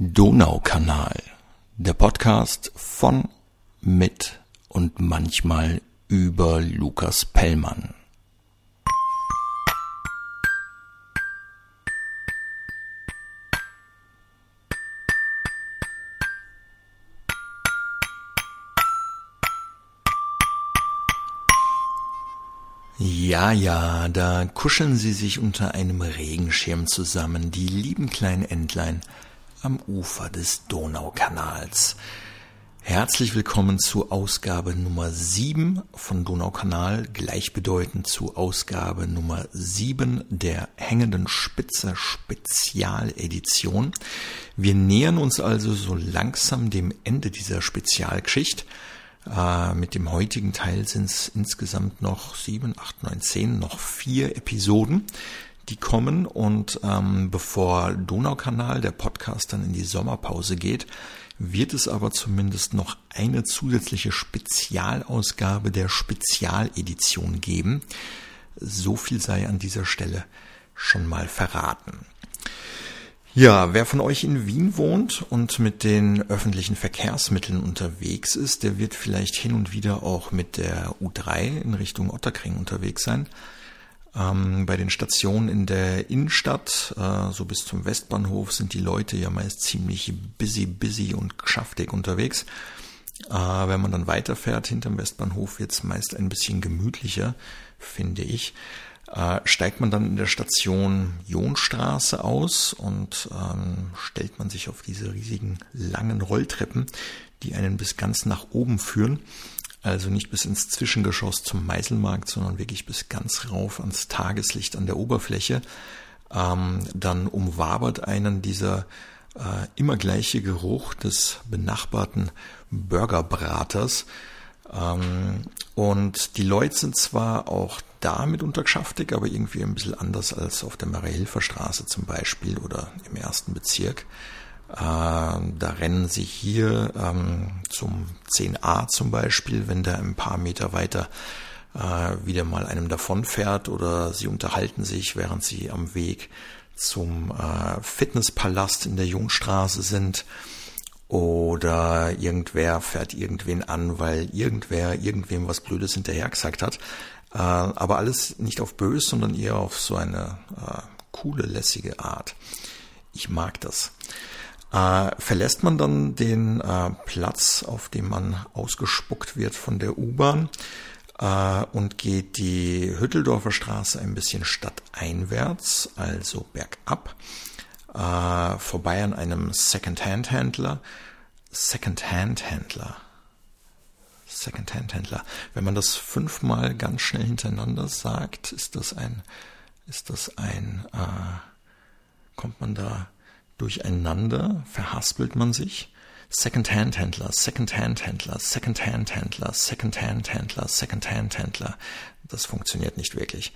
Donaukanal, der Podcast von, mit und manchmal über Lukas Pellmann. Ja, ja, da kuscheln sie sich unter einem Regenschirm zusammen, die lieben kleinen Entlein am Ufer des Donaukanals. Herzlich willkommen zu Ausgabe Nummer 7 von Donaukanal, gleichbedeutend zu Ausgabe Nummer 7 der Hängenden Spitze Spezialedition. Wir nähern uns also so langsam dem Ende dieser Spezialgeschichte. Äh, mit dem heutigen Teil sind es insgesamt noch sieben, acht, neun, zehn, noch vier Episoden, die kommen. Und ähm, bevor Donaukanal, der Podcast, dann in die Sommerpause geht, wird es aber zumindest noch eine zusätzliche Spezialausgabe der Spezialedition geben. So viel sei an dieser Stelle schon mal verraten. Ja, wer von euch in Wien wohnt und mit den öffentlichen Verkehrsmitteln unterwegs ist, der wird vielleicht hin und wieder auch mit der U3 in Richtung Otterkring unterwegs sein. Ähm, bei den Stationen in der Innenstadt, äh, so bis zum Westbahnhof, sind die Leute ja meist ziemlich busy, busy und geschäftig unterwegs. Äh, wenn man dann weiterfährt hinterm Westbahnhof, wird es meist ein bisschen gemütlicher, finde ich äh, steigt man dann in der Station Jonstraße aus und ähm, stellt man sich auf diese riesigen langen Rolltreppen, die einen bis ganz nach oben führen. Also nicht bis ins Zwischengeschoss zum Meißelmarkt, sondern wirklich bis ganz rauf ans Tageslicht an der Oberfläche. Ähm, dann umwabert einen dieser äh, immer gleiche Geruch des benachbarten Burgerbraters. Ähm, und die Leute sind zwar auch da mitunter geschäftig, aber irgendwie ein bisschen anders als auf der Marie-Hilfer Straße zum Beispiel oder im ersten Bezirk. Äh, da rennen sie hier ähm, zum 10a zum Beispiel, wenn der ein paar Meter weiter äh, wieder mal einem davonfährt oder sie unterhalten sich, während sie am Weg zum äh, Fitnesspalast in der Jungstraße sind oder irgendwer fährt irgendwen an, weil irgendwer irgendwem was Blödes hinterher gesagt hat. Äh, aber alles nicht auf bös, sondern eher auf so eine äh, coole, lässige Art. Ich mag das. Äh, verlässt man dann den äh, Platz, auf dem man ausgespuckt wird von der U-Bahn äh, und geht die Hütteldorfer Straße ein bisschen stadteinwärts, also bergab, äh, vorbei an einem Second-Hand-Händler. Second-Hand-Händler. Second-Hand-Händler. Wenn man das fünfmal ganz schnell hintereinander sagt, ist das ein, ist das ein, äh, kommt man da durcheinander, verhaspelt man sich. Second-Hand-Händler, Second-Hand-Händler, Second-Hand-Händler, Second-Hand-Händler, Second-Hand-Händler. Das funktioniert nicht wirklich.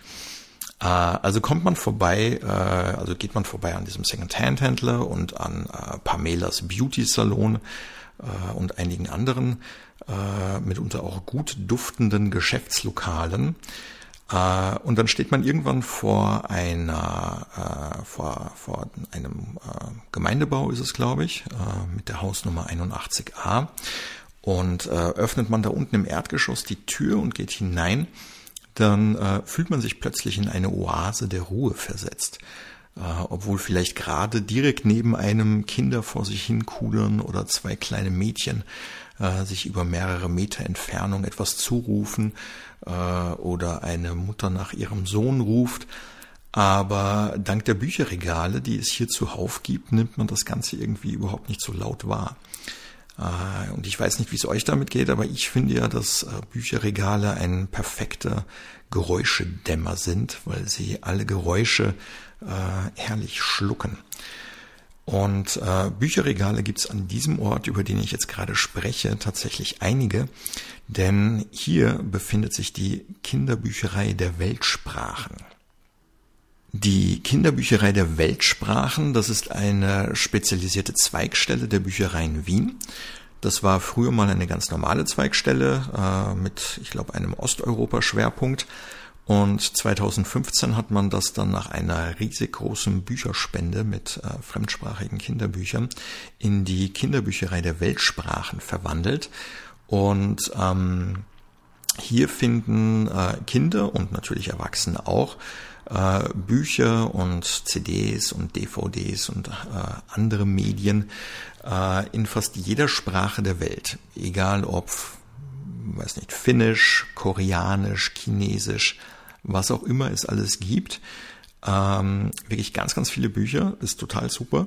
Äh, also kommt man vorbei, äh, also geht man vorbei an diesem Second-Hand-Händler und an äh, Pamelas Beauty-Salon und einigen anderen, mitunter auch gut duftenden Geschäftslokalen. Und dann steht man irgendwann vor einer, vor, vor einem Gemeindebau ist es, glaube ich, mit der Hausnummer 81a. Und öffnet man da unten im Erdgeschoss die Tür und geht hinein dann äh, fühlt man sich plötzlich in eine Oase der Ruhe versetzt. Äh, obwohl vielleicht gerade direkt neben einem Kinder vor sich hin kudern oder zwei kleine Mädchen äh, sich über mehrere Meter Entfernung etwas zurufen äh, oder eine Mutter nach ihrem Sohn ruft. Aber dank der Bücherregale, die es hier zuhauf gibt, nimmt man das Ganze irgendwie überhaupt nicht so laut wahr. Äh, und ich weiß nicht, wie es euch damit geht, aber ich finde ja, dass äh, Bücherregale ein perfekter Geräuschedämmer sind, weil sie alle Geräusche äh, herrlich schlucken. Und äh, Bücherregale gibt's an diesem Ort, über den ich jetzt gerade spreche, tatsächlich einige, denn hier befindet sich die Kinderbücherei der Weltsprachen. Die Kinderbücherei der Weltsprachen, das ist eine spezialisierte Zweigstelle der Bücherei in Wien. Das war früher mal eine ganz normale Zweigstelle äh, mit, ich glaube, einem Osteuropa-Schwerpunkt. Und 2015 hat man das dann nach einer riesig großen Bücherspende mit äh, fremdsprachigen Kinderbüchern in die Kinderbücherei der Weltsprachen verwandelt. Und ähm, hier finden äh, Kinder und natürlich Erwachsene auch äh, Bücher und CDs und DVDs und äh, andere Medien äh, in fast jeder Sprache der Welt, egal ob weiß nicht, Finnisch, Koreanisch, Chinesisch, was auch immer es alles gibt. Ähm, wirklich ganz, ganz viele Bücher, ist total super.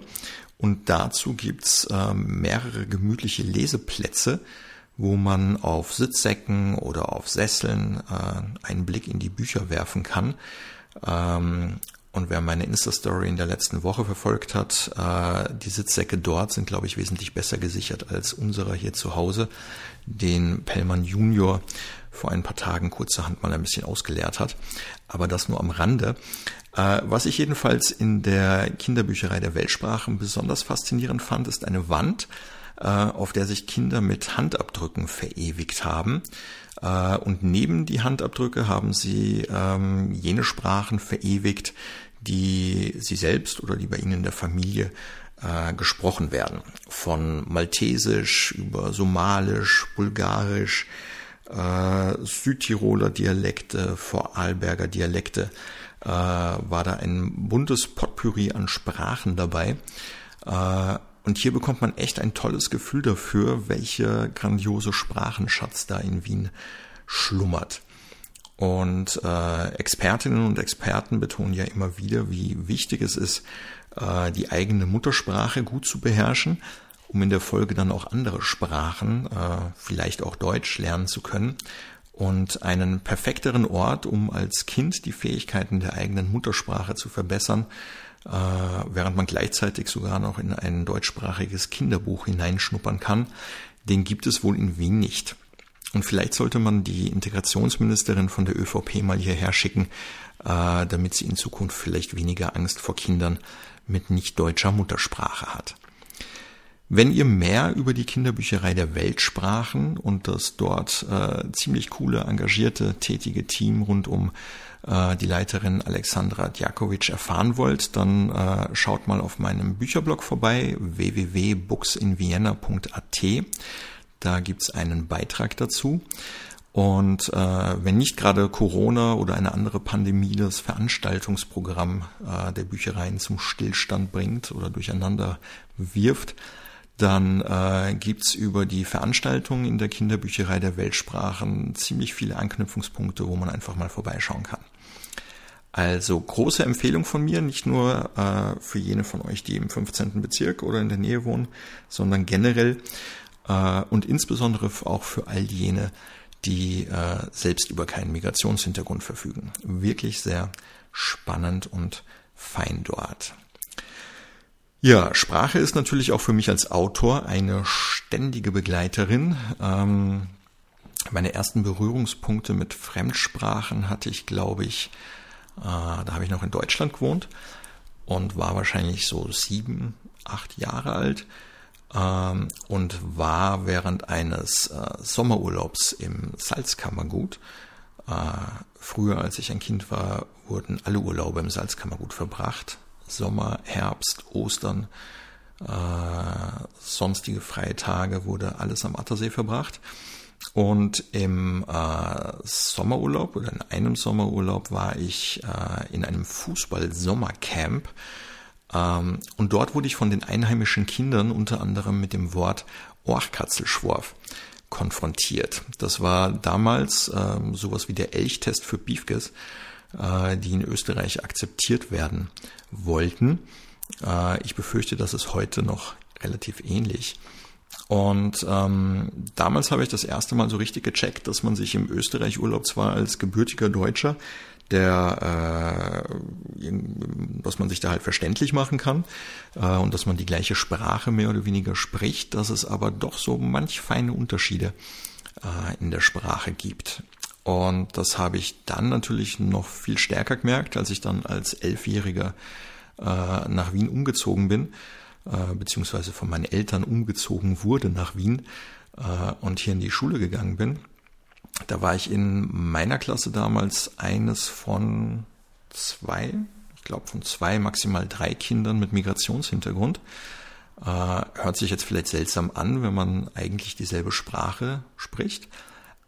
Und dazu gibt's ähm, mehrere gemütliche Leseplätze, wo man auf Sitzsäcken oder auf Sesseln äh, einen Blick in die Bücher werfen kann. Ähm, und wer meine Insta-Story in der letzten Woche verfolgt hat, äh, die Sitzsäcke dort sind, glaube ich, wesentlich besser gesichert als unserer hier zu Hause, den Pellmann Junior vor ein paar Tagen kurzerhand mal ein bisschen ausgeleert hat. Aber das nur am Rande. Äh, was ich jedenfalls in der Kinderbücherei der Weltsprachen besonders faszinierend fand, ist eine Wand, äh, auf der sich Kinder mit Handabdrücken verewigt haben. Äh, und neben die Handabdrücke haben sie ähm, jene Sprachen verewigt, die sie selbst oder die bei ihnen in der Familie äh, gesprochen werden. Von Maltesisch über Somalisch, Bulgarisch, äh, Südtiroler Dialekte, Vorarlberger Dialekte, äh, war da ein buntes Potpourri an Sprachen dabei. Äh, und hier bekommt man echt ein tolles Gefühl dafür, welche grandiose Sprachenschatz da in Wien schlummert. Und äh, Expertinnen und Experten betonen ja immer wieder, wie wichtig es ist, die eigene Muttersprache gut zu beherrschen, um in der Folge dann auch andere Sprachen, äh, vielleicht auch Deutsch, lernen zu können. Und einen perfekteren Ort, um als Kind die Fähigkeiten der eigenen Muttersprache zu verbessern, äh, während man gleichzeitig sogar noch in ein deutschsprachiges Kinderbuch hineinschnuppern kann, den gibt es wohl in Wien nicht. Und vielleicht sollte man die Integrationsministerin von der ÖVP mal hierher schicken, äh, damit sie in Zukunft vielleicht weniger Angst vor Kindern mit nicht deutscher Muttersprache hat. Wenn ihr mehr über die Kinderbücherei der Weltsprachen und das dort äh, ziemlich coole, engagierte, tätige Team rund um äh, die Leiterin Alexandra Djakovic erfahren wollt, dann äh, schaut mal auf meinem Bücherblog vorbei www.booksinvienna.at. Da gibt's einen Beitrag dazu. Und äh, wenn nicht gerade Corona oder eine andere Pandemie das Veranstaltungsprogramm äh, der Büchereien zum Stillstand bringt oder durcheinander wirft, dann äh, gibt's über die Veranstaltungen in der Kinderbücherei der Weltsprachen ziemlich viele Anknüpfungspunkte, wo man einfach mal vorbeischauen kann. Also große Empfehlung von mir, nicht nur äh, für jene von euch, die im 15. Bezirk oder in der Nähe wohnen, sondern generell äh, und insbesondere auch für all jene, die äh, selbst über keinen Migrationshintergrund verfügen. Wirklich sehr spannend und fein dort. Ja, Sprache ist natürlich auch für mich als Autor eine ständige Begleiterin. Ähm, meine ersten Berührungspunkte mit Fremdsprachen hatte ich, glaube ich, äh, da habe ich noch in Deutschland gewohnt und war wahrscheinlich so sieben, acht Jahre alt ähm, und war während eines äh, Sommerurlaubs im Salzkammergut. Äh, früher, als ich ein Kind war, wurden alle Urlaube im Salzkammergut verbracht. Sommer, Herbst, Ostern, äh, sonstige freie Tage wurde alles am Attersee verbracht. Und im äh, Sommerurlaub oder in einem Sommerurlaub war ich äh, in einem Fußball-Sommercamp und dort wurde ich von den einheimischen Kindern unter anderem mit dem Wort Orchkatzelschworf konfrontiert. Das war damals ähm, sowas wie der Elchtest für Biefkes, äh, die in Österreich akzeptiert werden wollten. Äh, ich befürchte, das ist heute noch relativ ähnlich. Und ähm, damals habe ich das erste Mal so richtig gecheckt, dass man sich im Österreich-Urlaub zwar als gebürtiger Deutscher der, äh, dass man sich da halt verständlich machen kann äh, und dass man die gleiche Sprache mehr oder weniger spricht, dass es aber doch so manch feine Unterschiede äh, in der Sprache gibt. Und das habe ich dann natürlich noch viel stärker gemerkt, als ich dann als Elfjähriger äh, nach Wien umgezogen bin, äh, beziehungsweise von meinen Eltern umgezogen wurde nach Wien äh, und hier in die Schule gegangen bin Da war ich in meiner Klasse damals eines von zwei, ich glaube von zwei, maximal drei Kindern mit Migrationshintergrund. Äh, hört sich jetzt vielleicht seltsam an, wenn man eigentlich dieselbe Sprache spricht.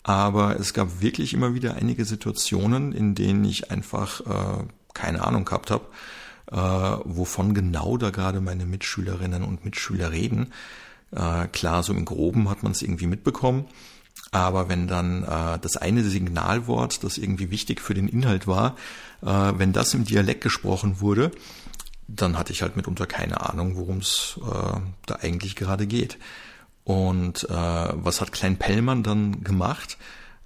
Aber es gab wirklich immer wieder einige Situationen, in denen ich einfach äh, keine Ahnung gehabt habe, äh, wovon genau da gerade meine Mitschülerinnen und Mitschüler reden. Äh, klar, so im Groben hat man es irgendwie mitbekommen. Aber wenn dann äh, das eine Signalwort, das irgendwie wichtig für den Inhalt war, äh, wenn das im Dialekt gesprochen wurde, dann hatte ich halt mitunter keine Ahnung, worum es äh, da eigentlich gerade geht. Und äh, was hat Klein Pellmann dann gemacht?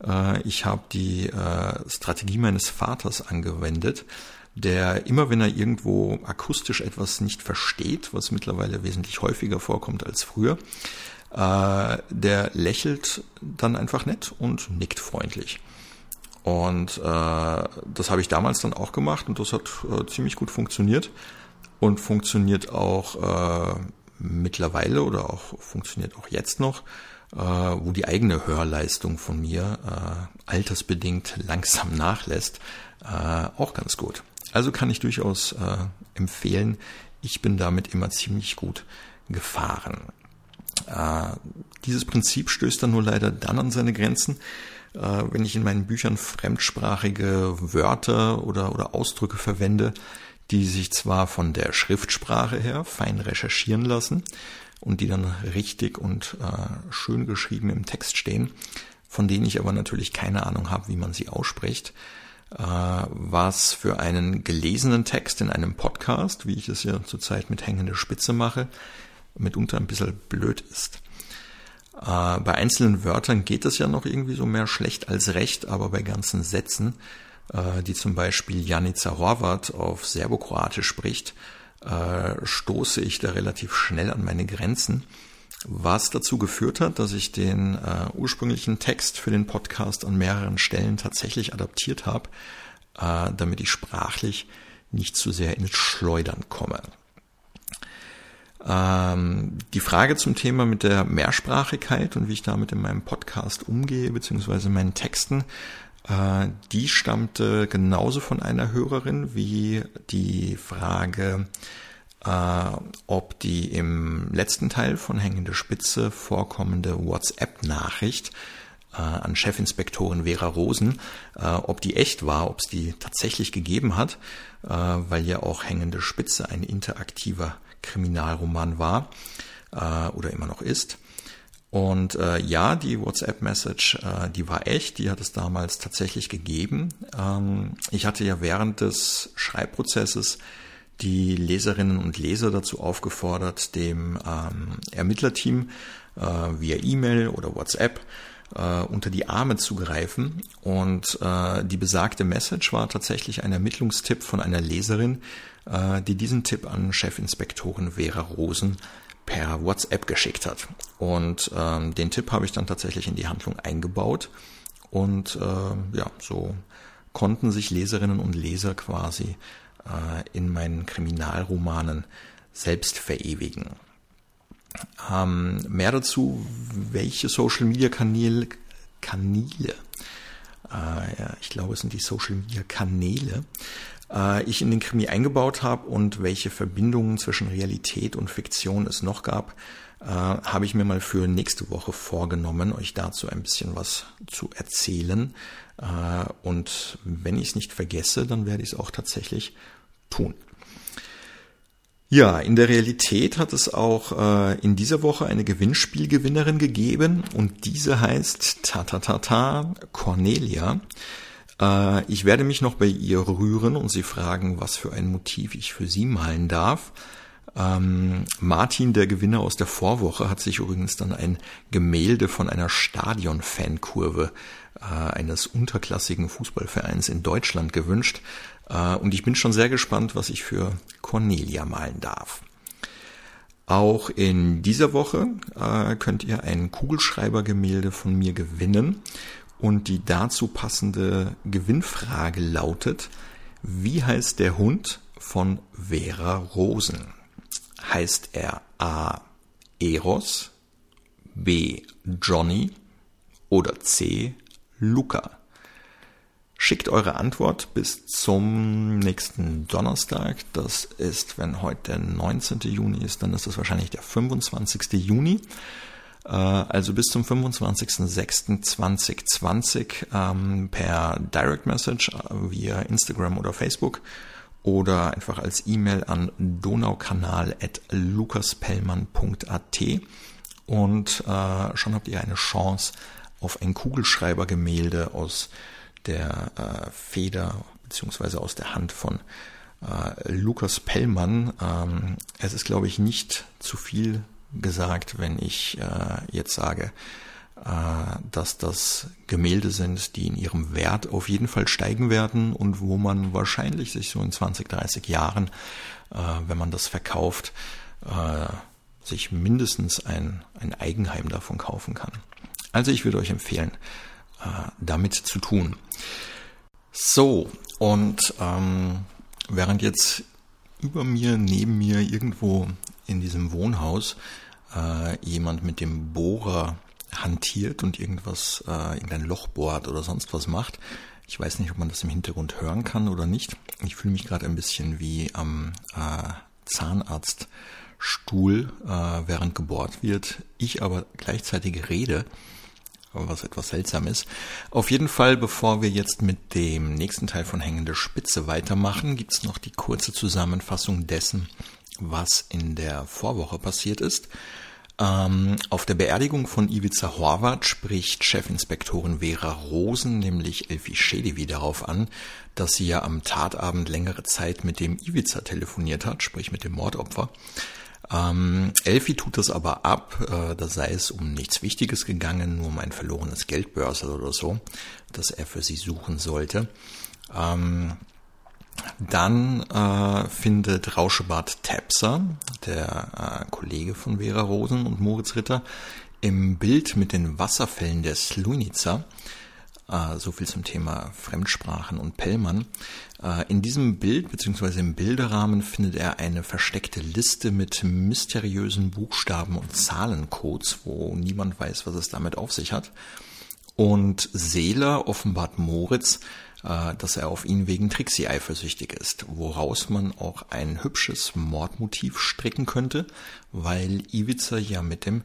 Äh, ich habe die äh, Strategie meines Vaters angewendet, der immer wenn er irgendwo akustisch etwas nicht versteht, was mittlerweile wesentlich häufiger vorkommt als früher, äh, der lächelt dann einfach nett und nickt freundlich. Und äh, das habe ich damals dann auch gemacht und das hat äh, ziemlich gut funktioniert und funktioniert auch äh, mittlerweile oder auch funktioniert auch jetzt noch, äh, wo die eigene Hörleistung von mir äh, altersbedingt langsam nachlässt, äh, auch ganz gut. Also kann ich durchaus äh, empfehlen, ich bin damit immer ziemlich gut gefahren. Äh, dieses Prinzip stößt dann nur leider dann an seine Grenzen, äh, wenn ich in meinen Büchern fremdsprachige Wörter oder, oder Ausdrücke verwende, die sich zwar von der Schriftsprache her fein recherchieren lassen und die dann richtig und äh, schön geschrieben im Text stehen, von denen ich aber natürlich keine Ahnung habe, wie man sie ausspricht, was für einen gelesenen Text in einem Podcast, wie ich es ja zurzeit mit hängender Spitze mache, mitunter ein bisschen blöd ist. Äh, bei einzelnen Wörtern geht es ja noch irgendwie so mehr schlecht als recht, aber bei ganzen Sätzen äh, die zum Beispiel Janica Horvat auf Serbokroatisch spricht, äh, stoße ich da relativ schnell an meine Grenzen, was dazu geführt hat, dass ich den äh, ursprünglichen Text für den Podcast an mehreren Stellen tatsächlich adaptiert habe, damit ich sprachlich nicht zu sehr ins Schleudern komme. Ähm, die Frage zum Thema mit der Mehrsprachigkeit und wie ich damit in meinem Podcast umgehe, beziehungsweise meinen Texten, äh, die stammte genauso von einer Hörerin wie die Frage, äh, ob die im letzten Teil von Hängende Spitze vorkommende WhatsApp-Nachricht äh, an Chefinspektorin Vera Rosen, äh, ob die echt war, ob es die tatsächlich gegeben hat, äh, weil ja auch Hängende Spitze ein interaktiver Kriminalroman war äh, oder immer noch ist. Und äh, ja, die WhatsApp-Message, äh, die war echt, die hat es damals tatsächlich gegeben. Ähm, ich hatte ja während des Schreibprozesses die Leserinnen und Leser dazu aufgefordert, dem ähm, Ermittlerteam äh, via E-Mail oder WhatsApp äh, unter die Arme zu greifen. Und äh, die besagte Message war tatsächlich ein Ermittlungstipp von einer Leserin, äh, die diesen Tipp an Chefinspektorin Vera Rosen per WhatsApp geschickt hat. Und ähm, den Tipp habe ich dann tatsächlich in die Handlung eingebaut. Und äh, ja, so konnten sich Leserinnen und Leser quasi in meinen Kriminalromanen selbst verewigen. Ähm, mehr dazu, welche Social Media Kanäle, Kanäle, äh, ja, ich glaube, es sind die Social Media Kanäle, äh, ich in den Krimi eingebaut habe und welche Verbindungen zwischen Realität und Fiktion es noch gab, äh, habe ich mir mal für nächste Woche vorgenommen, euch dazu ein bisschen was zu erzählen. Äh, und wenn ich es nicht vergesse, dann werde ich es auch tatsächlich tun. Ja, in der Realität hat es auch äh, in dieser Woche eine Gewinnspielgewinnerin gegeben und diese heißt ta ta ta ta Cornelia. Äh, ich werde mich noch bei ihr rühren und sie fragen, was für ein Motiv ich für sie malen darf. Ähm, Martin, der Gewinner aus der Vorwoche, hat sich übrigens dann ein Gemälde von einer Stadion-Fankurve äh, eines unterklassigen Fußballvereins in Deutschland gewünscht. Äh, und ich bin schon sehr gespannt, was ich für Cornelia malen darf. Auch in dieser Woche äh, könnt ihr ein Kugelschreibergemälde von mir gewinnen. Und die dazu passende Gewinnfrage lautet, wie heißt der Hund von Vera Rosen? Heißt er A. Eros, B. Johnny oder C. Luca. Schickt eure Antwort bis zum nächsten Donnerstag. Das ist, wenn heute der 19. Juni ist, dann ist das wahrscheinlich der 25. Juni. Äh, also bis zum 25.06.2020 ähm, per Direct Message via Instagram oder Facebook oder einfach als E-Mail an donaukanal.lukaspellmann.at und äh, schon habt ihr eine Chance auf ein Kugelschreibergemälde aus der äh, Feder beziehungsweise aus der Hand von äh, Lukas Pellmann. Ähm, es ist, glaube ich, nicht zu viel gesagt, wenn ich äh, jetzt sage, dass das Gemälde sind, die in ihrem Wert auf jeden Fall steigen werden und wo man wahrscheinlich sich so in 20, 30 Jahren, äh, wenn man das verkauft, äh, sich mindestens ein, ein Eigenheim davon kaufen kann. Also ich würde euch empfehlen, damit zu tun. So, und ähm, während jetzt über mir, neben mir, irgendwo in diesem Wohnhaus äh, jemand mit dem Bohrer hantiert und irgendwas, äh, irgendein Loch bohrt oder sonst was macht. Ich weiß nicht, ob man das im Hintergrund hören kann oder nicht. Ich fühle mich gerade ein bisschen wie am äh, Zahnarztstuhl, äh, während gebohrt wird. Ich aber gleichzeitig rede was etwas seltsam ist. Auf jeden Fall, bevor wir jetzt mit dem nächsten Teil von Hängende Spitze weitermachen, gibt's noch die kurze Zusammenfassung dessen, was in der Vorwoche passiert ist. Ähm, auf der Beerdigung von Ivica Horvath spricht Chefinspektorin Vera Rosen, nämlich Elfi Schelevi, darauf an, dass sie ja am Tatabend längere Zeit mit dem Ivica telefoniert hat, sprich mit dem Mordopfer. Ähm, Elfi tut das aber ab, äh, da sei es um nichts Wichtiges gegangen, nur um ein verlorenes Geldbörsel oder so, das er für sie suchen sollte. Ähm, dann äh, findet Rauschebart Tepser, der äh, Kollege von Vera Rosen und Moritz Ritter, im Bild mit den Wasserfällen der Slunica äh, so viel zum Thema Fremdsprachen und Pellmann. Äh, in diesem Bild bzw. im Bilderrahmen findet er eine versteckte Liste mit mysteriösen Buchstaben und Zahlencodes, wo niemand weiß, was es damit auf sich hat. Und Seeler offenbart Moritz, dass er auf ihn wegen Trixie eifersüchtig ist, woraus man auch ein hübsches Mordmotiv stricken könnte, weil Ivica ja mit dem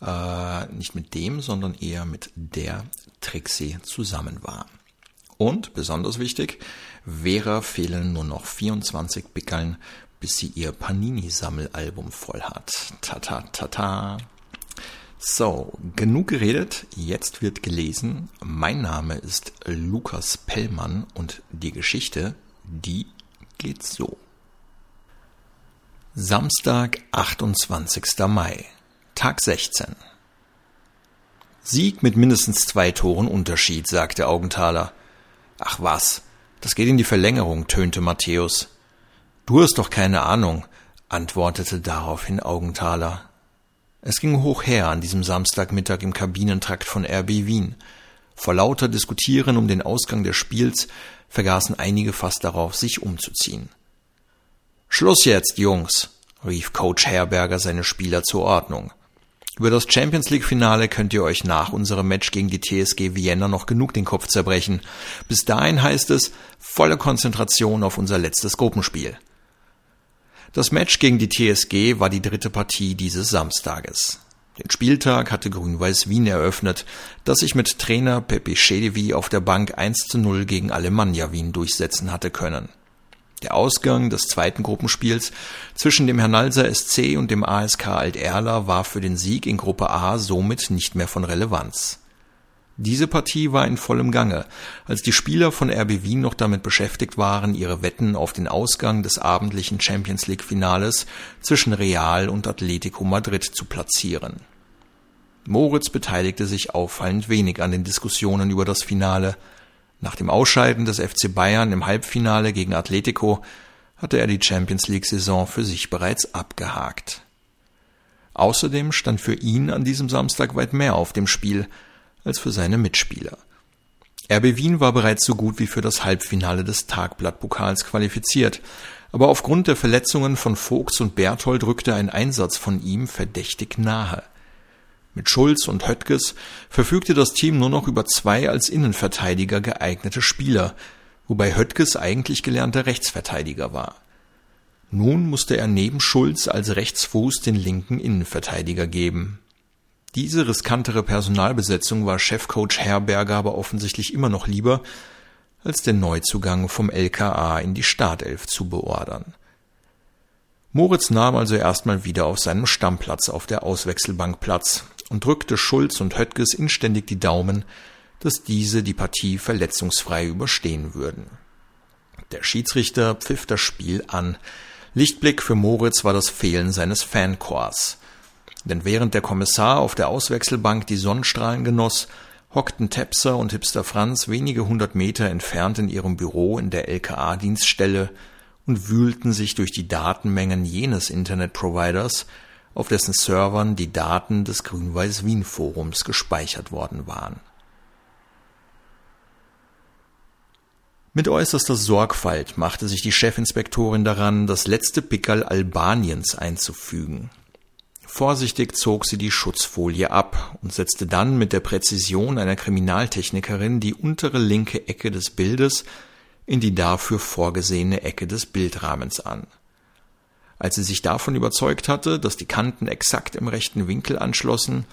äh, nicht mit dem, sondern eher mit der Trixie zusammen war. Und, besonders wichtig, Vera fehlen nur noch 24 Bickeln, bis sie ihr Panini-Sammelalbum voll hat. Tata, tata. So, genug geredet, jetzt wird gelesen. Mein Name ist Lukas Pellmann und die Geschichte, die geht so. Samstag, 28. Mai. Tag 16. Sieg mit mindestens zwei Toren Unterschied, sagte Augenthaler. Ach was, das geht in die Verlängerung, tönte Matthäus. Du hast doch keine Ahnung, antwortete daraufhin Augenthaler. Es ging hoch her an diesem Samstagmittag im Kabinentrakt von RB Wien. Vor lauter Diskutieren um den Ausgang des Spiels vergaßen einige fast darauf, sich umzuziehen. Schluss jetzt, Jungs, rief Coach Herberger seine Spieler zur Ordnung. Über das Champions League Finale könnt ihr euch nach unserem Match gegen die TSG Vienna noch genug den Kopf zerbrechen. Bis dahin heißt es volle Konzentration auf unser letztes Gruppenspiel. Das Match gegen die TSG war die dritte Partie dieses Samstages. Den Spieltag hatte Grün-Weiß Wien eröffnet, das sich mit Trainer Pepe Schedevi auf der Bank 1 zu 0 gegen Alemannia Wien durchsetzen hatte können. Der Ausgang des zweiten Gruppenspiels zwischen dem Hernalser SC und dem ASK Alt-Erla war für den Sieg in Gruppe A somit nicht mehr von Relevanz. Diese Partie war in vollem Gange, als die Spieler von RB Wien noch damit beschäftigt waren, ihre Wetten auf den Ausgang des abendlichen Champions League Finales zwischen Real und Atletico Madrid zu platzieren. Moritz beteiligte sich auffallend wenig an den Diskussionen über das Finale, nach dem Ausscheiden des FC Bayern im Halbfinale gegen Atletico hatte er die Champions League-Saison für sich bereits abgehakt. Außerdem stand für ihn an diesem Samstag weit mehr auf dem Spiel als für seine Mitspieler. RB Wien war bereits so gut wie für das Halbfinale des Tagblattpokals qualifiziert, aber aufgrund der Verletzungen von Vogts und Berthold rückte ein Einsatz von ihm verdächtig nahe. Mit Schulz und Höttges verfügte das Team nur noch über zwei als Innenverteidiger geeignete Spieler, wobei Höttges eigentlich gelernter Rechtsverteidiger war. Nun musste er neben Schulz als Rechtsfuß den linken Innenverteidiger geben. Diese riskantere Personalbesetzung war Chefcoach Herberger aber offensichtlich immer noch lieber, als den Neuzugang vom LKA in die Startelf zu beordern. Moritz nahm also erstmal wieder auf seinem Stammplatz auf der Auswechselbank Platz und drückte Schulz und Höttges inständig die Daumen, dass diese die Partie verletzungsfrei überstehen würden. Der Schiedsrichter pfiff das Spiel an. Lichtblick für Moritz war das Fehlen seines Fanchors. Denn während der Kommissar auf der Auswechselbank die Sonnenstrahlen genoss, hockten Tepser und Hipster Franz wenige hundert Meter entfernt in ihrem Büro in der LKA-Dienststelle und wühlten sich durch die Datenmengen jenes Internetproviders, auf dessen Servern die Daten des Grün-Weiß-Wien-Forums gespeichert worden waren. Mit äußerster Sorgfalt machte sich die Chefinspektorin daran, das letzte Pickerl Albaniens einzufügen. Vorsichtig zog sie die Schutzfolie ab und setzte dann mit der Präzision einer Kriminaltechnikerin die untere linke Ecke des Bildes in die dafür vorgesehene Ecke des Bildrahmens an. Als sie sich davon überzeugt hatte, dass die Kanten exakt im rechten Winkel anschlossen,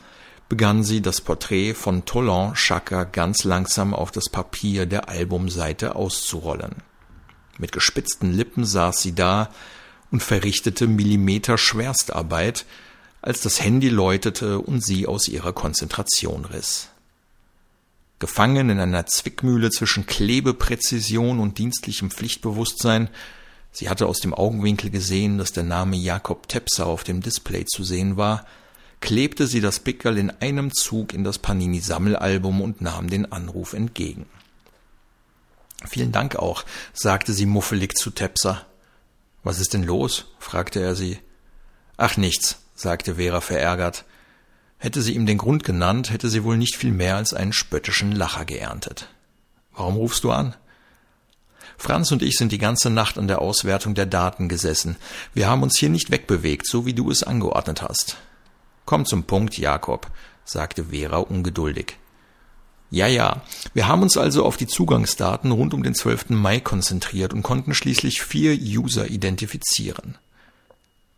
begann sie das Porträt von Tolan Chaka ganz langsam auf das Papier der Albumseite auszurollen. Mit gespitzten Lippen saß sie da und verrichtete Millimeter Schwerstarbeit, als das Handy läutete und sie aus ihrer Konzentration riss. Gefangen in einer Zwickmühle zwischen Klebepräzision und dienstlichem Pflichtbewusstsein Sie hatte aus dem Augenwinkel gesehen, dass der Name Jakob Tepser auf dem Display zu sehen war, klebte sie das Pickerl in einem Zug in das Panini-Sammelalbum und nahm den Anruf entgegen. Vielen Dank auch, sagte sie muffelig zu Tepser. Was ist denn los? fragte er sie. Ach nichts, sagte Vera verärgert. Hätte sie ihm den Grund genannt, hätte sie wohl nicht viel mehr als einen spöttischen Lacher geerntet. Warum rufst du an? Franz und ich sind die ganze Nacht an der Auswertung der Daten gesessen. Wir haben uns hier nicht wegbewegt, so wie du es angeordnet hast. Komm zum Punkt, Jakob, sagte Vera ungeduldig. Ja, ja, wir haben uns also auf die Zugangsdaten rund um den 12. Mai konzentriert und konnten schließlich vier User identifizieren.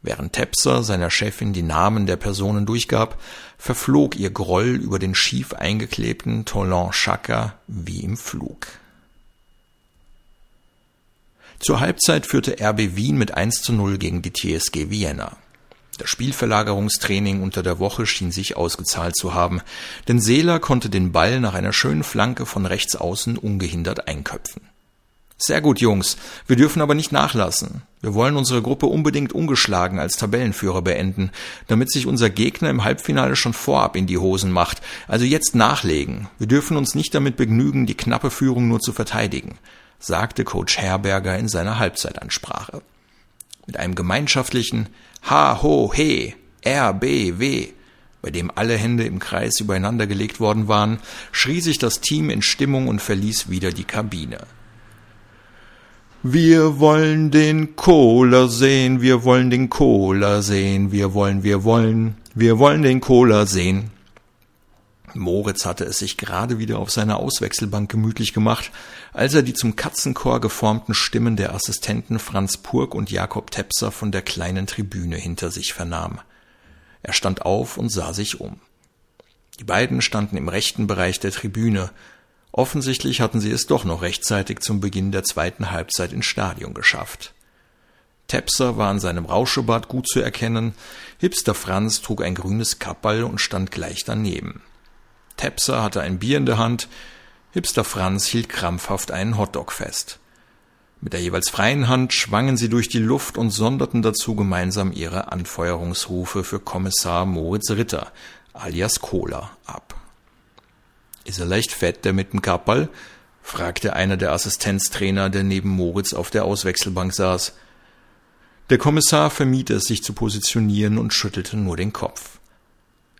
Während Tepser seiner Chefin die Namen der Personen durchgab, verflog ihr Groll über den schief eingeklebten Tolan Chaka wie im Flug. Zur Halbzeit führte RB Wien mit 1 zu 0 gegen die TSG Vienna. Das Spielverlagerungstraining unter der Woche schien sich ausgezahlt zu haben, denn Seeler konnte den Ball nach einer schönen Flanke von rechts außen ungehindert einköpfen. Sehr gut, Jungs, wir dürfen aber nicht nachlassen. Wir wollen unsere Gruppe unbedingt ungeschlagen als Tabellenführer beenden, damit sich unser Gegner im Halbfinale schon vorab in die Hosen macht. Also jetzt nachlegen. Wir dürfen uns nicht damit begnügen, die knappe Führung nur zu verteidigen sagte Coach Herberger in seiner Halbzeitansprache. Mit einem gemeinschaftlichen Ha, Ho, He, R, B, W, bei dem alle Hände im Kreis übereinander gelegt worden waren, schrie sich das Team in Stimmung und verließ wieder die Kabine. Wir wollen den Cola sehen, wir wollen den Cola sehen, wir wollen, wir wollen, wir wollen den Cola sehen, Moritz hatte es sich gerade wieder auf seiner Auswechselbank gemütlich gemacht, als er die zum Katzenchor geformten Stimmen der Assistenten Franz Purk und Jakob Tepser von der kleinen Tribüne hinter sich vernahm. Er stand auf und sah sich um. Die beiden standen im rechten Bereich der Tribüne. Offensichtlich hatten sie es doch noch rechtzeitig zum Beginn der zweiten Halbzeit ins Stadion geschafft. Tepser war an seinem Rauschebart gut zu erkennen, Hipster Franz trug ein grünes Kappall und stand gleich daneben. Tepser hatte ein Bier in der Hand, Hipster Franz hielt krampfhaft einen Hotdog fest. Mit der jeweils freien Hand schwangen sie durch die Luft und sonderten dazu gemeinsam ihre Anfeuerungsrufe für Kommissar Moritz Ritter, alias Cola, ab. Ist er leicht fett, der mit dem Kapperl? fragte einer der Assistenztrainer, der neben Moritz auf der Auswechselbank saß. Der Kommissar vermied es, sich zu positionieren und schüttelte nur den Kopf.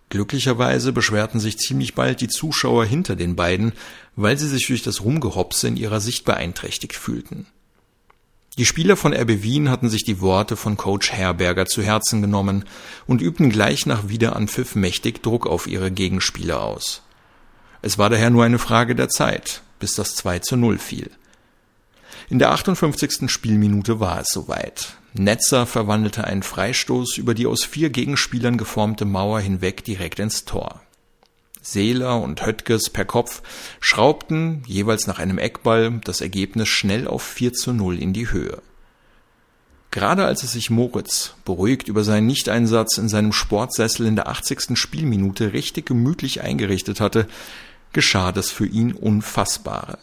Glücklicherweise beschwerten sich ziemlich bald die Zuschauer hinter den beiden, weil sie sich durch das Rumgehopse in ihrer Sicht beeinträchtigt fühlten. Die Spieler von RB Wien hatten sich die Worte von Coach Herberger zu Herzen genommen und übten gleich nach Wiederanpfiff mächtig Druck auf ihre Gegenspieler aus. Es war daher nur eine Frage der Zeit, bis das 2 zu 0 fiel. In der 58. Spielminute war es soweit. Netzer verwandelte einen Freistoß über die aus vier Gegenspielern geformte Mauer hinweg direkt ins Tor. Seeler und Höttges per Kopf schraubten, jeweils nach einem Eckball, das Ergebnis schnell auf 4 zu 0 in die Höhe. Gerade als es sich Moritz, beruhigt über seinen Nichteinsatz in seinem Sportsessel in der 80. Spielminute richtig gemütlich eingerichtet hatte, geschah das für ihn Unfassbare.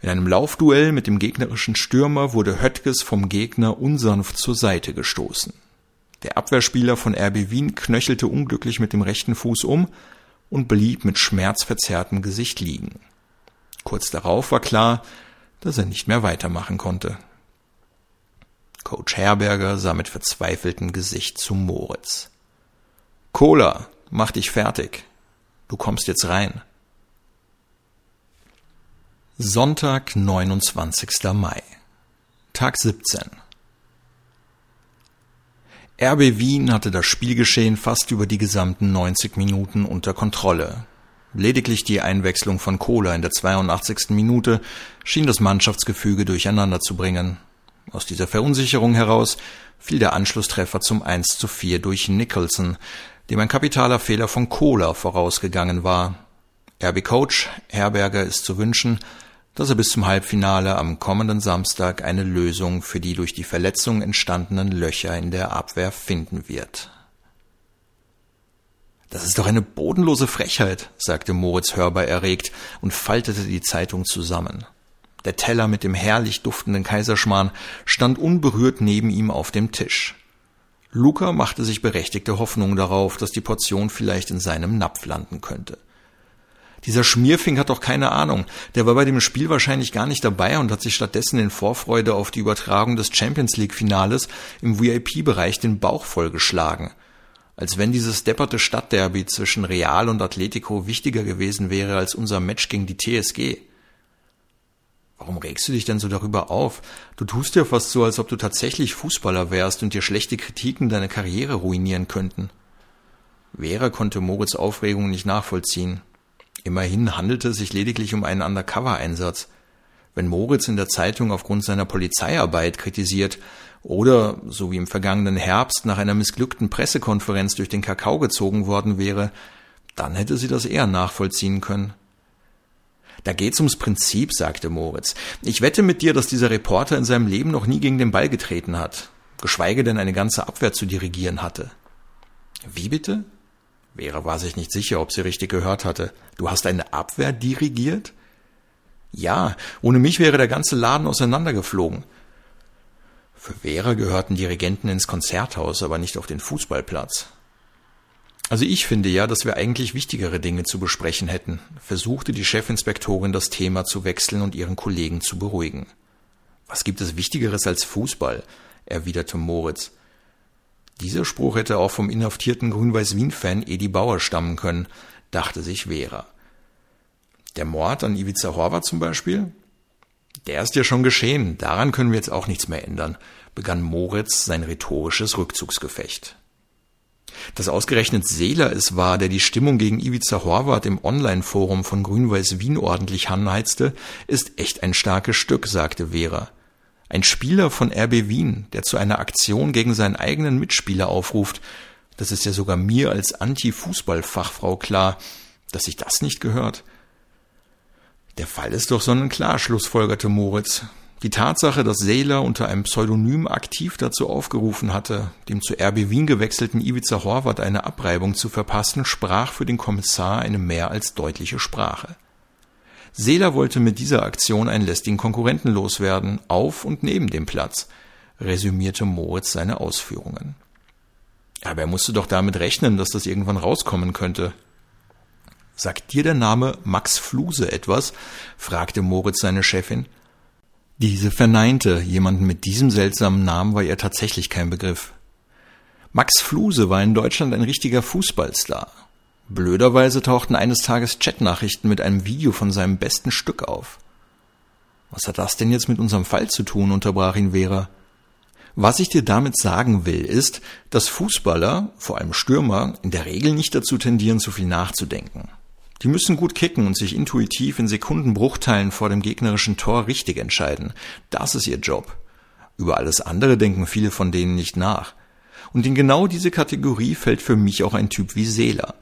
In einem Laufduell mit dem gegnerischen Stürmer wurde Höttges vom Gegner unsanft zur Seite gestoßen. Der Abwehrspieler von RB Wien knöchelte unglücklich mit dem rechten Fuß um und blieb mit schmerzverzerrtem Gesicht liegen. Kurz darauf war klar, dass er nicht mehr weitermachen konnte. Coach Herberger sah mit verzweifeltem Gesicht zu Moritz. Cola, mach dich fertig. Du kommst jetzt rein. Sonntag, 29. Mai. Tag 17. RB Wien hatte das Spielgeschehen fast über die gesamten 90 Minuten unter Kontrolle. Lediglich die Einwechslung von Kohler in der 82. Minute schien das Mannschaftsgefüge durcheinander zu bringen. Aus dieser Verunsicherung heraus fiel der Anschlusstreffer zum 1 zu 4 durch Nicholson, dem ein kapitaler Fehler von Kohler vorausgegangen war. RB-Coach Herberger ist zu wünschen, dass er bis zum Halbfinale am kommenden Samstag eine Lösung für die durch die Verletzung entstandenen Löcher in der Abwehr finden wird. Das ist doch eine bodenlose Frechheit, sagte Moritz hörbar erregt und faltete die Zeitung zusammen. Der Teller mit dem herrlich duftenden Kaiserschmarrn stand unberührt neben ihm auf dem Tisch. Luca machte sich berechtigte Hoffnung darauf, dass die Portion vielleicht in seinem Napf landen könnte. Dieser Schmierfink hat doch keine Ahnung. Der war bei dem Spiel wahrscheinlich gar nicht dabei und hat sich stattdessen in Vorfreude auf die Übertragung des Champions League Finales im VIP-Bereich den Bauch vollgeschlagen. Als wenn dieses depperte Stadtderby zwischen Real und Atletico wichtiger gewesen wäre als unser Match gegen die TSG. Warum regst du dich denn so darüber auf? Du tust ja fast so, als ob du tatsächlich Fußballer wärst und dir schlechte Kritiken deine Karriere ruinieren könnten. Vera konnte Moritz Aufregung nicht nachvollziehen. Immerhin handelte es sich lediglich um einen Undercover-Einsatz. Wenn Moritz in der Zeitung aufgrund seiner Polizeiarbeit kritisiert oder, so wie im vergangenen Herbst, nach einer missglückten Pressekonferenz durch den Kakao gezogen worden wäre, dann hätte sie das eher nachvollziehen können. Da geht's ums Prinzip, sagte Moritz. Ich wette mit dir, dass dieser Reporter in seinem Leben noch nie gegen den Ball getreten hat, geschweige denn eine ganze Abwehr zu dirigieren hatte. Wie bitte? Vera war sich nicht sicher, ob sie richtig gehört hatte. Du hast eine Abwehr dirigiert? Ja, ohne mich wäre der ganze Laden auseinandergeflogen. Für Vera gehörten Dirigenten ins Konzerthaus, aber nicht auf den Fußballplatz. Also ich finde ja, dass wir eigentlich wichtigere Dinge zu besprechen hätten, versuchte die Chefinspektorin das Thema zu wechseln und ihren Kollegen zu beruhigen. Was gibt es Wichtigeres als Fußball? erwiderte Moritz. Dieser Spruch hätte auch vom inhaftierten Grün-Weiß-Wien-Fan Edi Bauer stammen können, dachte sich Vera. Der Mord an Ivica Horvath zum Beispiel? Der ist ja schon geschehen, daran können wir jetzt auch nichts mehr ändern, begann Moritz sein rhetorisches Rückzugsgefecht. Dass ausgerechnet Seeler es war, der die Stimmung gegen Ivica Horvath im Online-Forum von Grün-Weiß Wien ordentlich anheizte, ist echt ein starkes Stück, sagte Vera. Ein Spieler von RB Wien, der zu einer Aktion gegen seinen eigenen Mitspieler aufruft, das ist ja sogar mir als Anti-Fußball-Fachfrau klar, dass sich das nicht gehört. Der Fall ist doch sonnenklar, schlussfolgerte Moritz. Die Tatsache, dass Seeler unter einem Pseudonym aktiv dazu aufgerufen hatte, dem zu RB Wien gewechselten Ivica Horvath eine Abreibung zu verpassen, sprach für den Kommissar eine mehr als deutliche Sprache. Seeler wollte mit dieser Aktion einen lästigen Konkurrenten loswerden, auf und neben dem Platz, resümierte Moritz seine Ausführungen. Aber er musste doch damit rechnen, dass das irgendwann rauskommen könnte. Sagt dir der Name Max Fluse etwas? fragte Moritz seine Chefin. Diese verneinte, jemanden mit diesem seltsamen Namen war ihr tatsächlich kein Begriff. Max Fluse war in Deutschland ein richtiger Fußballstar. Blöderweise tauchten eines Tages Chatnachrichten mit einem Video von seinem besten Stück auf. Was hat das denn jetzt mit unserem Fall zu tun? unterbrach ihn Vera. Was ich dir damit sagen will, ist, dass Fußballer, vor allem Stürmer, in der Regel nicht dazu tendieren, zu viel nachzudenken. Die müssen gut kicken und sich intuitiv in Sekundenbruchteilen vor dem gegnerischen Tor richtig entscheiden. Das ist ihr Job. Über alles andere denken viele von denen nicht nach. Und in genau diese Kategorie fällt für mich auch ein Typ wie Seeler.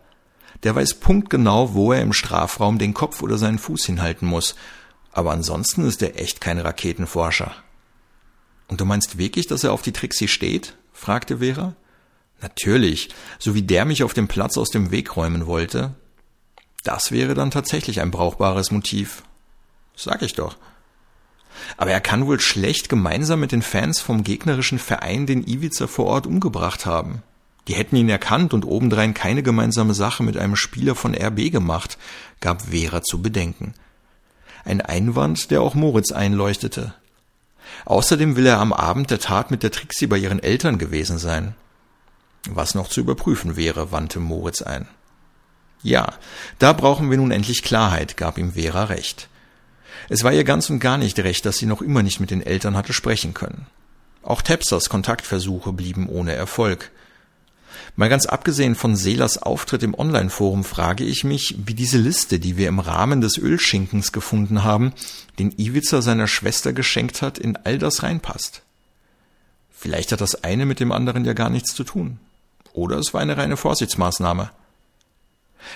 Der weiß punktgenau, wo er im Strafraum den Kopf oder seinen Fuß hinhalten muss. Aber ansonsten ist er echt kein Raketenforscher. Und du meinst wirklich, dass er auf die Trixie steht? fragte Vera. Natürlich, so wie der mich auf dem Platz aus dem Weg räumen wollte. Das wäre dann tatsächlich ein brauchbares Motiv. Sag ich doch. Aber er kann wohl schlecht gemeinsam mit den Fans vom gegnerischen Verein den Iwica vor Ort umgebracht haben. Die hätten ihn erkannt und obendrein keine gemeinsame Sache mit einem Spieler von RB gemacht, gab Vera zu bedenken. Ein Einwand, der auch Moritz einleuchtete. Außerdem will er am Abend der Tat mit der Trixie bei ihren Eltern gewesen sein. Was noch zu überprüfen wäre, wandte Moritz ein. Ja, da brauchen wir nun endlich Klarheit, gab ihm Vera recht. Es war ihr ganz und gar nicht recht, dass sie noch immer nicht mit den Eltern hatte sprechen können. Auch Tepsers Kontaktversuche blieben ohne Erfolg. Mal ganz abgesehen von Seelers Auftritt im Online-Forum frage ich mich, wie diese Liste, die wir im Rahmen des Ölschinkens gefunden haben, den Iwitzer seiner Schwester geschenkt hat, in all das reinpasst. Vielleicht hat das eine mit dem anderen ja gar nichts zu tun. Oder es war eine reine Vorsichtsmaßnahme.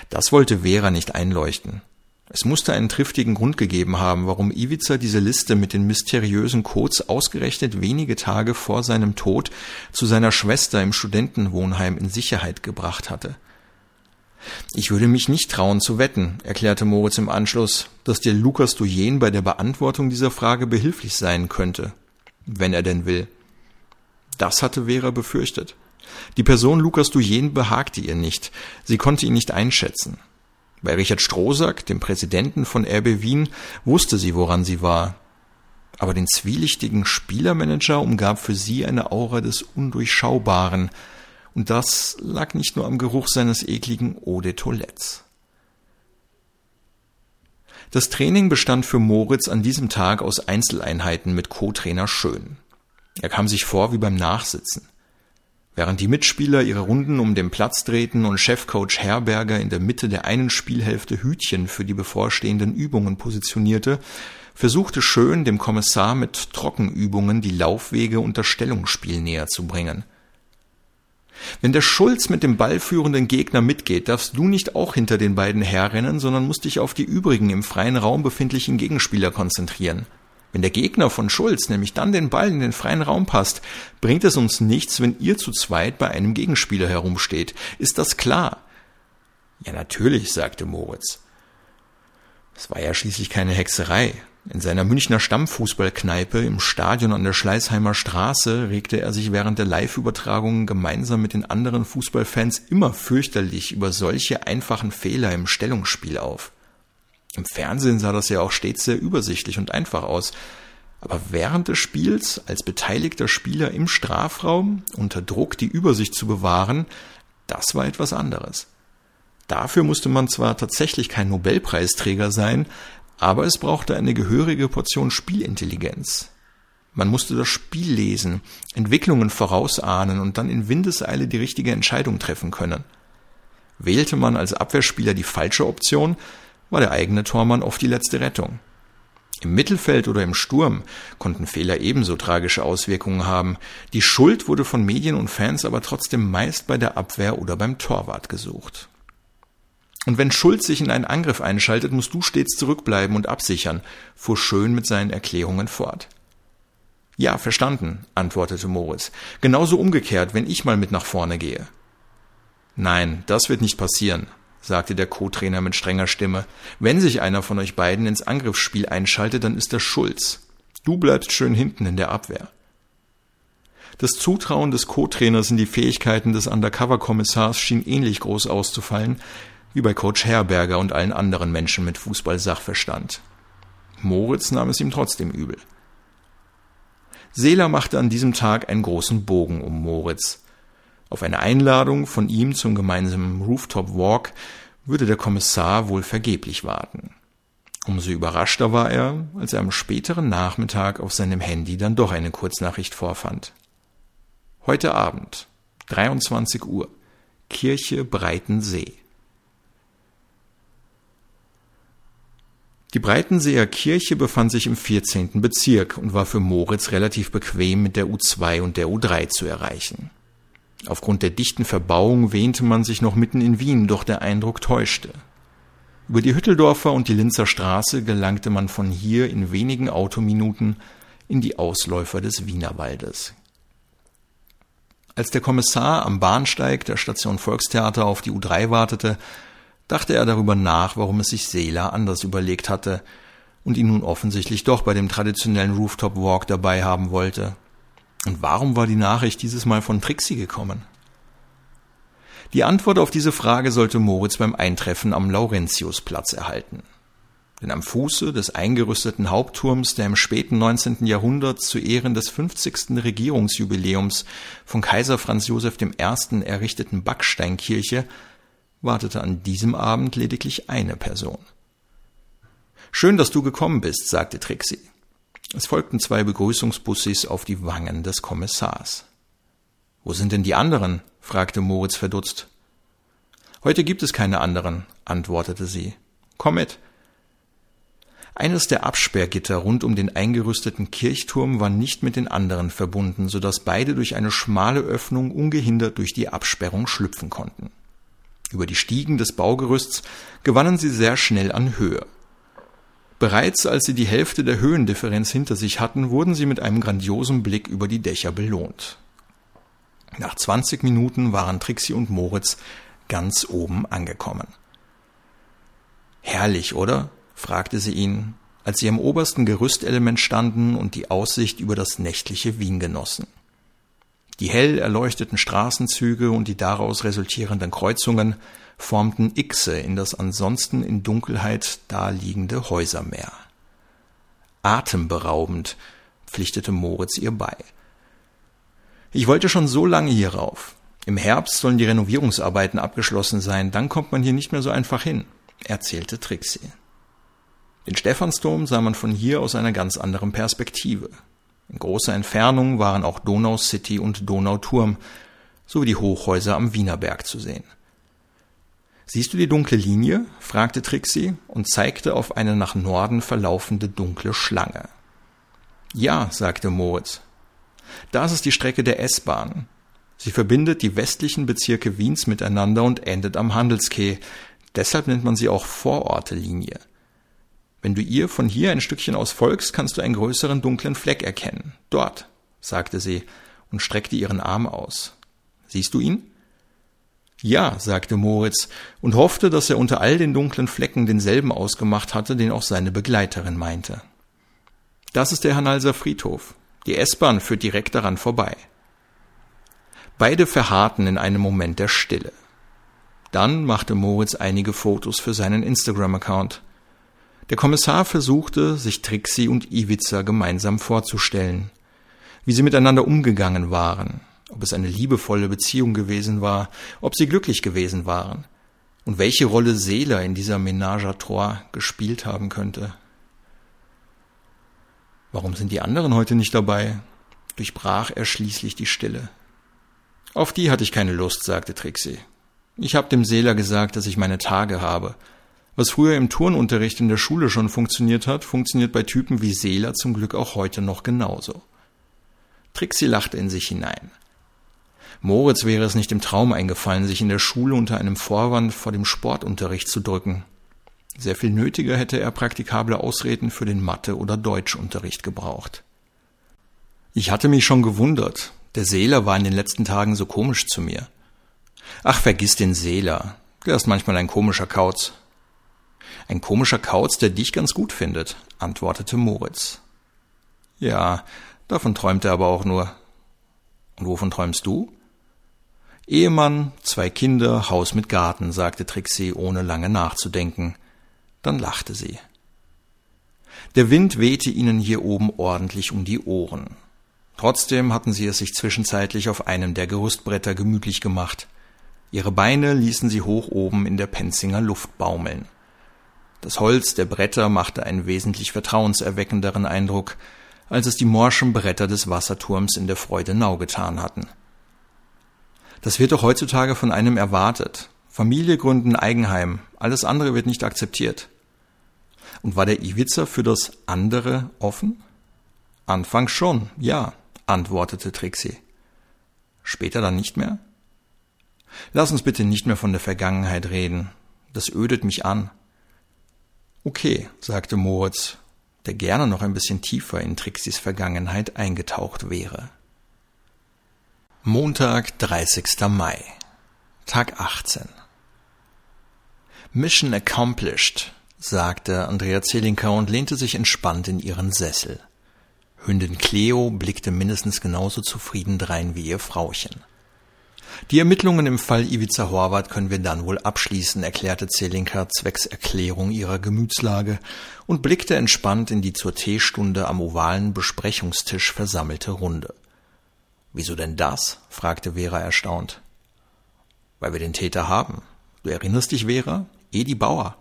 Das wollte Vera nicht einleuchten. Es musste einen triftigen Grund gegeben haben, warum Iwica diese Liste mit den mysteriösen Codes ausgerechnet wenige Tage vor seinem Tod zu seiner Schwester im Studentenwohnheim in Sicherheit gebracht hatte. Ich würde mich nicht trauen zu wetten, erklärte Moritz im Anschluss, dass dir Lukas Dujen bei der Beantwortung dieser Frage behilflich sein könnte, wenn er denn will. Das hatte Vera befürchtet. Die Person Lukas Dujen behagte ihr nicht, sie konnte ihn nicht einschätzen. Bei Richard Strohsack, dem Präsidenten von RB Wien, wusste sie, woran sie war. Aber den zwielichtigen Spielermanager umgab für sie eine Aura des Undurchschaubaren, und das lag nicht nur am Geruch seines ekligen Eau de Toilettes. Das Training bestand für Moritz an diesem Tag aus Einzeleinheiten mit Co-Trainer Schön. Er kam sich vor wie beim Nachsitzen. Während die Mitspieler ihre Runden um den Platz drehten und Chefcoach Herberger in der Mitte der einen Spielhälfte Hütchen für die bevorstehenden Übungen positionierte, versuchte Schön dem Kommissar mit Trockenübungen die Laufwege und das Stellungsspiel näher zu bringen. Wenn der Schulz mit dem ballführenden Gegner mitgeht, darfst du nicht auch hinter den beiden herrennen, sondern musst dich auf die übrigen im freien Raum befindlichen Gegenspieler konzentrieren. Wenn der Gegner von Schulz nämlich dann den Ball in den freien Raum passt, bringt es uns nichts, wenn ihr zu zweit bei einem Gegenspieler herumsteht. Ist das klar? Ja, natürlich, sagte Moritz. Es war ja schließlich keine Hexerei. In seiner Münchner Stammfußballkneipe im Stadion an der Schleißheimer Straße regte er sich während der Live-Übertragungen gemeinsam mit den anderen Fußballfans immer fürchterlich über solche einfachen Fehler im Stellungsspiel auf. Im Fernsehen sah das ja auch stets sehr übersichtlich und einfach aus. Aber während des Spiels, als beteiligter Spieler im Strafraum, unter Druck die Übersicht zu bewahren, das war etwas anderes. Dafür musste man zwar tatsächlich kein Nobelpreisträger sein, aber es brauchte eine gehörige Portion Spielintelligenz. Man musste das Spiel lesen, Entwicklungen vorausahnen und dann in Windeseile die richtige Entscheidung treffen können. Wählte man als Abwehrspieler die falsche Option, war der eigene Tormann oft die letzte Rettung. Im Mittelfeld oder im Sturm konnten Fehler ebenso tragische Auswirkungen haben. Die Schuld wurde von Medien und Fans aber trotzdem meist bei der Abwehr oder beim Torwart gesucht. Und wenn Schuld sich in einen Angriff einschaltet, musst du stets zurückbleiben und absichern, fuhr Schön mit seinen Erklärungen fort. Ja, verstanden, antwortete Moritz. Genauso umgekehrt, wenn ich mal mit nach vorne gehe. Nein, das wird nicht passieren, sagte der Co-Trainer mit strenger Stimme. Wenn sich einer von euch beiden ins Angriffsspiel einschaltet, dann ist das Schulz. Du bleibst schön hinten in der Abwehr. Das Zutrauen des Co-Trainers in die Fähigkeiten des Undercover-Kommissars schien ähnlich groß auszufallen wie bei Coach Herberger und allen anderen Menschen mit Fußball-Sachverstand. Moritz nahm es ihm trotzdem übel. Seeler machte an diesem Tag einen großen Bogen um Moritz. Auf eine Einladung von ihm zum gemeinsamen Rooftop Walk würde der Kommissar wohl vergeblich warten. Umso überraschter war er, als er am späteren Nachmittag auf seinem Handy dann doch eine Kurznachricht vorfand. Heute Abend, 23 Uhr, Kirche Breitensee. Die Breitenseer Kirche befand sich im 14. Bezirk und war für Moritz relativ bequem mit der U2 und der U3 zu erreichen. Aufgrund der dichten Verbauung wähnte man sich noch mitten in Wien, doch der Eindruck täuschte. Über die Hütteldorfer und die Linzer Straße gelangte man von hier in wenigen Autominuten in die Ausläufer des Wienerwaldes. Als der Kommissar am Bahnsteig der Station Volkstheater auf die U3 wartete, dachte er darüber nach, warum es sich Seela anders überlegt hatte und ihn nun offensichtlich doch bei dem traditionellen Rooftop Walk dabei haben wollte. Und warum war die Nachricht dieses Mal von Trixie gekommen? Die Antwort auf diese Frage sollte Moritz beim Eintreffen am Laurentiusplatz erhalten. Denn am Fuße des eingerüsteten Hauptturms der im späten 19. Jahrhundert zu Ehren des 50. Regierungsjubiläums von Kaiser Franz Joseph I. errichteten Backsteinkirche wartete an diesem Abend lediglich eine Person. Schön, dass du gekommen bist, sagte Trixie. Es folgten zwei Begrüßungsbussis auf die Wangen des Kommissars. Wo sind denn die anderen? fragte Moritz verdutzt. Heute gibt es keine anderen, antwortete sie. Komm mit. Eines der Absperrgitter rund um den eingerüsteten Kirchturm war nicht mit den anderen verbunden, so dass beide durch eine schmale Öffnung ungehindert durch die Absperrung schlüpfen konnten. Über die Stiegen des Baugerüsts gewannen sie sehr schnell an Höhe. Bereits als sie die Hälfte der Höhendifferenz hinter sich hatten, wurden sie mit einem grandiosen Blick über die Dächer belohnt. Nach 20 Minuten waren Trixie und Moritz ganz oben angekommen. Herrlich, oder? fragte sie ihn, als sie am obersten Gerüstelement standen und die Aussicht über das nächtliche Wien genossen. Die hell erleuchteten Straßenzüge und die daraus resultierenden Kreuzungen formten Xe in das ansonsten in Dunkelheit daliegende Häusermeer. Atemberaubend, pflichtete Moritz ihr bei. Ich wollte schon so lange hierauf. Im Herbst sollen die Renovierungsarbeiten abgeschlossen sein, dann kommt man hier nicht mehr so einfach hin, erzählte Trixie. Den Stephansdom sah man von hier aus einer ganz anderen Perspektive. In großer Entfernung waren auch Donau City und Donauturm sowie die Hochhäuser am Wienerberg zu sehen. Siehst du die dunkle Linie? fragte Trixie und zeigte auf eine nach Norden verlaufende dunkle Schlange. Ja, sagte Moritz. Das ist die Strecke der S-Bahn. Sie verbindet die westlichen Bezirke Wiens miteinander und endet am Handelsquai. Deshalb nennt man sie auch Vororte-Linie. Wenn du ihr von hier ein Stückchen aus folgst, kannst du einen größeren dunklen Fleck erkennen. Dort, sagte sie und streckte ihren Arm aus. Siehst du ihn? Ja, sagte Moritz und hoffte, dass er unter all den dunklen Flecken denselben ausgemacht hatte, den auch seine Begleiterin meinte. Das ist der Hanalser Friedhof. Die S-Bahn führt direkt daran vorbei. Beide verharrten in einem Moment der Stille. Dann machte Moritz einige Fotos für seinen Instagram-Account. Der Kommissar versuchte, sich Trixie und Ivica gemeinsam vorzustellen, wie sie miteinander umgegangen waren, ob es eine liebevolle Beziehung gewesen war, ob sie glücklich gewesen waren und welche Rolle Seela in dieser Ménage à trois gespielt haben könnte. Warum sind die anderen heute nicht dabei? durchbrach er schließlich die Stille. Auf die hatte ich keine Lust, sagte Trixie. Ich hab dem Seeler gesagt, dass ich meine Tage habe was früher im Turnunterricht in der Schule schon funktioniert hat, funktioniert bei Typen wie Seeler zum Glück auch heute noch genauso. Trixie lachte in sich hinein. Moritz wäre es nicht im Traum eingefallen, sich in der Schule unter einem Vorwand vor dem Sportunterricht zu drücken. Sehr viel nötiger hätte er praktikable Ausreden für den Mathe- oder Deutschunterricht gebraucht. Ich hatte mich schon gewundert. Der Seeler war in den letzten Tagen so komisch zu mir. Ach, vergiss den Seeler. Der ist manchmal ein komischer Kauz. Ein komischer Kauz, der dich ganz gut findet, antwortete Moritz. Ja, davon träumt er aber auch nur. Und wovon träumst du? Ehemann, zwei Kinder, Haus mit Garten, sagte Trixie, ohne lange nachzudenken. Dann lachte sie. Der Wind wehte ihnen hier oben ordentlich um die Ohren. Trotzdem hatten sie es sich zwischenzeitlich auf einem der Gerüstbretter gemütlich gemacht. Ihre Beine ließen sie hoch oben in der Penzinger Luft baumeln. Das Holz der Bretter machte einen wesentlich vertrauenserweckenderen Eindruck, als es die morschen Bretter des Wasserturms in der Freudenau getan hatten. Das wird doch heutzutage von einem erwartet. Familie gründen Eigenheim, alles andere wird nicht akzeptiert. Und war der Iwitzer für das andere offen? Anfangs schon, ja, antwortete Trixie. Später dann nicht mehr? Lass uns bitte nicht mehr von der Vergangenheit reden. Das ödet mich an. Okay, sagte Moritz, der gerne noch ein bisschen tiefer in Trixis Vergangenheit eingetaucht wäre. Montag, 30. Mai. Tag 18. Mission accomplished, sagte Andrea Zelinka und lehnte sich entspannt in ihren Sessel. Hündin Cleo blickte mindestens genauso zufrieden drein wie ihr Frauchen. Die Ermittlungen im Fall Ivica Horvath können wir dann wohl abschließen, erklärte Zelinka zwecks Erklärung ihrer Gemütslage und blickte entspannt in die zur Teestunde am ovalen Besprechungstisch versammelte Runde. Wieso denn das? fragte Vera erstaunt. Weil wir den Täter haben. Du erinnerst dich, Vera? Edi Bauer.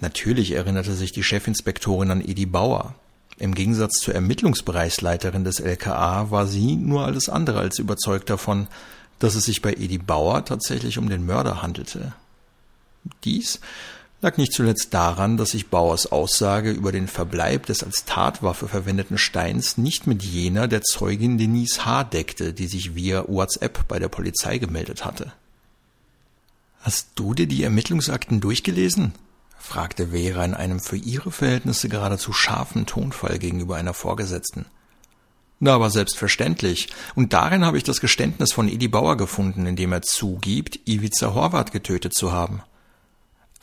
Natürlich erinnerte sich die Chefinspektorin an Edi Bauer. Im Gegensatz zur Ermittlungsbereichsleiterin des LKA war sie nur alles andere als überzeugt davon, dass es sich bei Edi Bauer tatsächlich um den Mörder handelte. Dies lag nicht zuletzt daran, dass sich Bauers Aussage über den Verbleib des als Tatwaffe verwendeten Steins nicht mit jener der Zeugin Denise H. deckte, die sich via WhatsApp bei der Polizei gemeldet hatte. Hast du dir die Ermittlungsakten durchgelesen? fragte Vera in einem für ihre Verhältnisse geradezu scharfen Tonfall gegenüber einer Vorgesetzten. Na, aber selbstverständlich. Und darin habe ich das Geständnis von Edi Bauer gefunden, in dem er zugibt, Ivica Horvath getötet zu haben.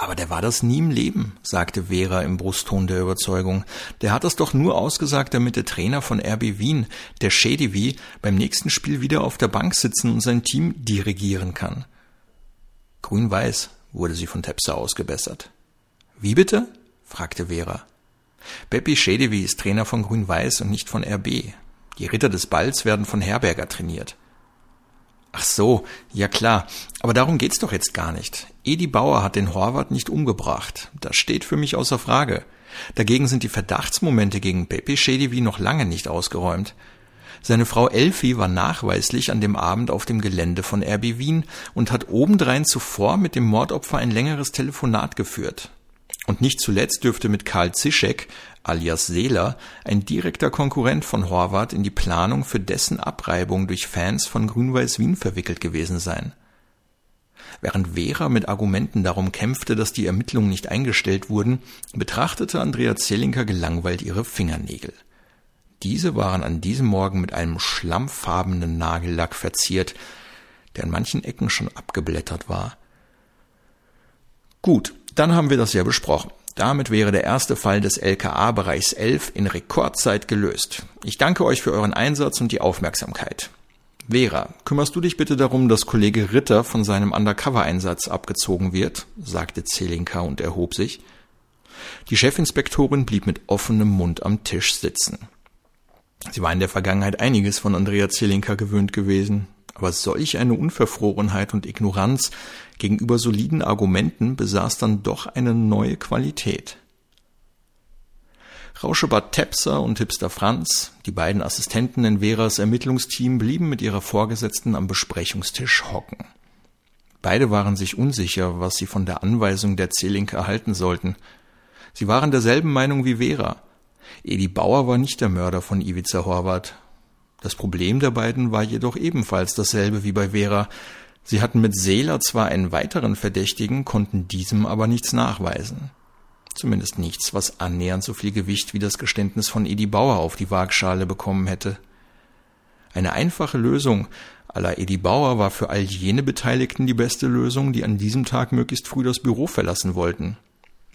Aber der war das nie im Leben, sagte Vera im Brustton der Überzeugung. Der hat das doch nur ausgesagt, damit der Trainer von RB Wien, der Schedivi, beim nächsten Spiel wieder auf der Bank sitzen und sein Team dirigieren kann. Grün-Weiß wurde sie von Tepser ausgebessert. Wie bitte? fragte Vera. Beppi Schedewi ist Trainer von Grün-Weiß und nicht von RB. Die Ritter des Balls werden von Herberger trainiert. Ach so, ja klar, aber darum geht's doch jetzt gar nicht. Edi Bauer hat den Horvath nicht umgebracht. Das steht für mich außer Frage. Dagegen sind die Verdachtsmomente gegen Pepe Schedewi noch lange nicht ausgeräumt. Seine Frau Elfi war nachweislich an dem Abend auf dem Gelände von RB Wien und hat obendrein zuvor mit dem Mordopfer ein längeres Telefonat geführt. Und nicht zuletzt dürfte mit Karl Zischek, alias Seeler, ein direkter Konkurrent von Horvath in die Planung für dessen Abreibung durch Fans von Grün-Weiß Wien verwickelt gewesen sein. Während Vera mit Argumenten darum kämpfte, dass die Ermittlungen nicht eingestellt wurden, betrachtete Andrea Zellinker gelangweilt ihre Fingernägel. Diese waren an diesem Morgen mit einem schlammfarbenen Nagellack verziert, der an manchen Ecken schon abgeblättert war. Gut, dann haben wir das ja besprochen. Damit wäre der erste Fall des LKA-Bereichs 11 in Rekordzeit gelöst. Ich danke euch für euren Einsatz und die Aufmerksamkeit. Vera, kümmerst du dich bitte darum, dass Kollege Ritter von seinem Undercover-Einsatz abgezogen wird? sagte Zelinka und erhob sich. Die Chefinspektorin blieb mit offenem Mund am Tisch sitzen. Sie war in der Vergangenheit einiges von Andrea Zelinka gewöhnt gewesen, aber solch eine Unverfrorenheit und Ignoranz gegenüber soliden Argumenten besaß dann doch eine neue Qualität. Rauschebart Tepser und Hipster Franz, die beiden Assistenten in Veras Ermittlungsteam, blieben mit ihrer Vorgesetzten am Besprechungstisch hocken. Beide waren sich unsicher, was sie von der Anweisung der Zelinke erhalten sollten. Sie waren derselben Meinung wie Vera. Edi Bauer war nicht der Mörder von Ivica Horvath. Das Problem der beiden war jedoch ebenfalls dasselbe wie bei Vera. Sie hatten mit Seeler zwar einen weiteren Verdächtigen, konnten diesem aber nichts nachweisen. Zumindest nichts, was annähernd so viel Gewicht wie das Geständnis von Edi Bauer auf die Waagschale bekommen hätte. Eine einfache Lösung aller Edi Bauer war für all jene Beteiligten die beste Lösung, die an diesem Tag möglichst früh das Büro verlassen wollten.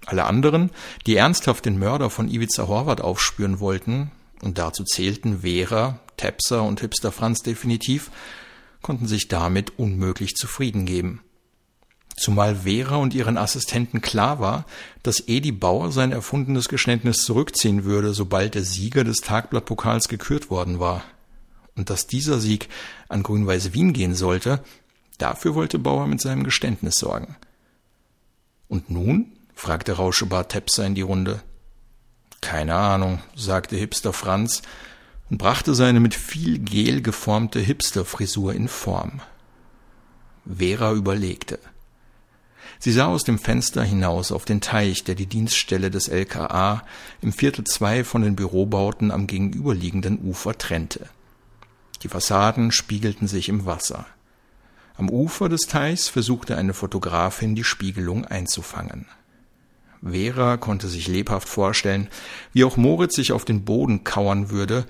Alle anderen, die ernsthaft den Mörder von Ivica Horvath aufspüren wollten, und dazu zählten Vera, Tepser und Hipster Franz definitiv, konnten sich damit unmöglich zufrieden geben. Zumal Vera und ihren Assistenten klar war, dass Edi Bauer sein erfundenes Geständnis zurückziehen würde, sobald der Sieger des Tagblattpokals gekürt worden war. Und dass dieser Sieg an Grün-Weiß Wien gehen sollte, dafür wollte Bauer mit seinem Geständnis sorgen. Und nun fragte Rauschebart Tepser in die Runde. Keine Ahnung, sagte Hipster Franz und brachte seine mit viel Gel geformte Hipsterfrisur in Form. Vera überlegte. Sie sah aus dem Fenster hinaus auf den Teich, der die Dienststelle des LKA im Viertel zwei von den Bürobauten am gegenüberliegenden Ufer trennte. Die Fassaden spiegelten sich im Wasser. Am Ufer des Teichs versuchte eine Fotografin die Spiegelung einzufangen. Vera konnte sich lebhaft vorstellen, wie auch Moritz sich auf den Boden kauern würde,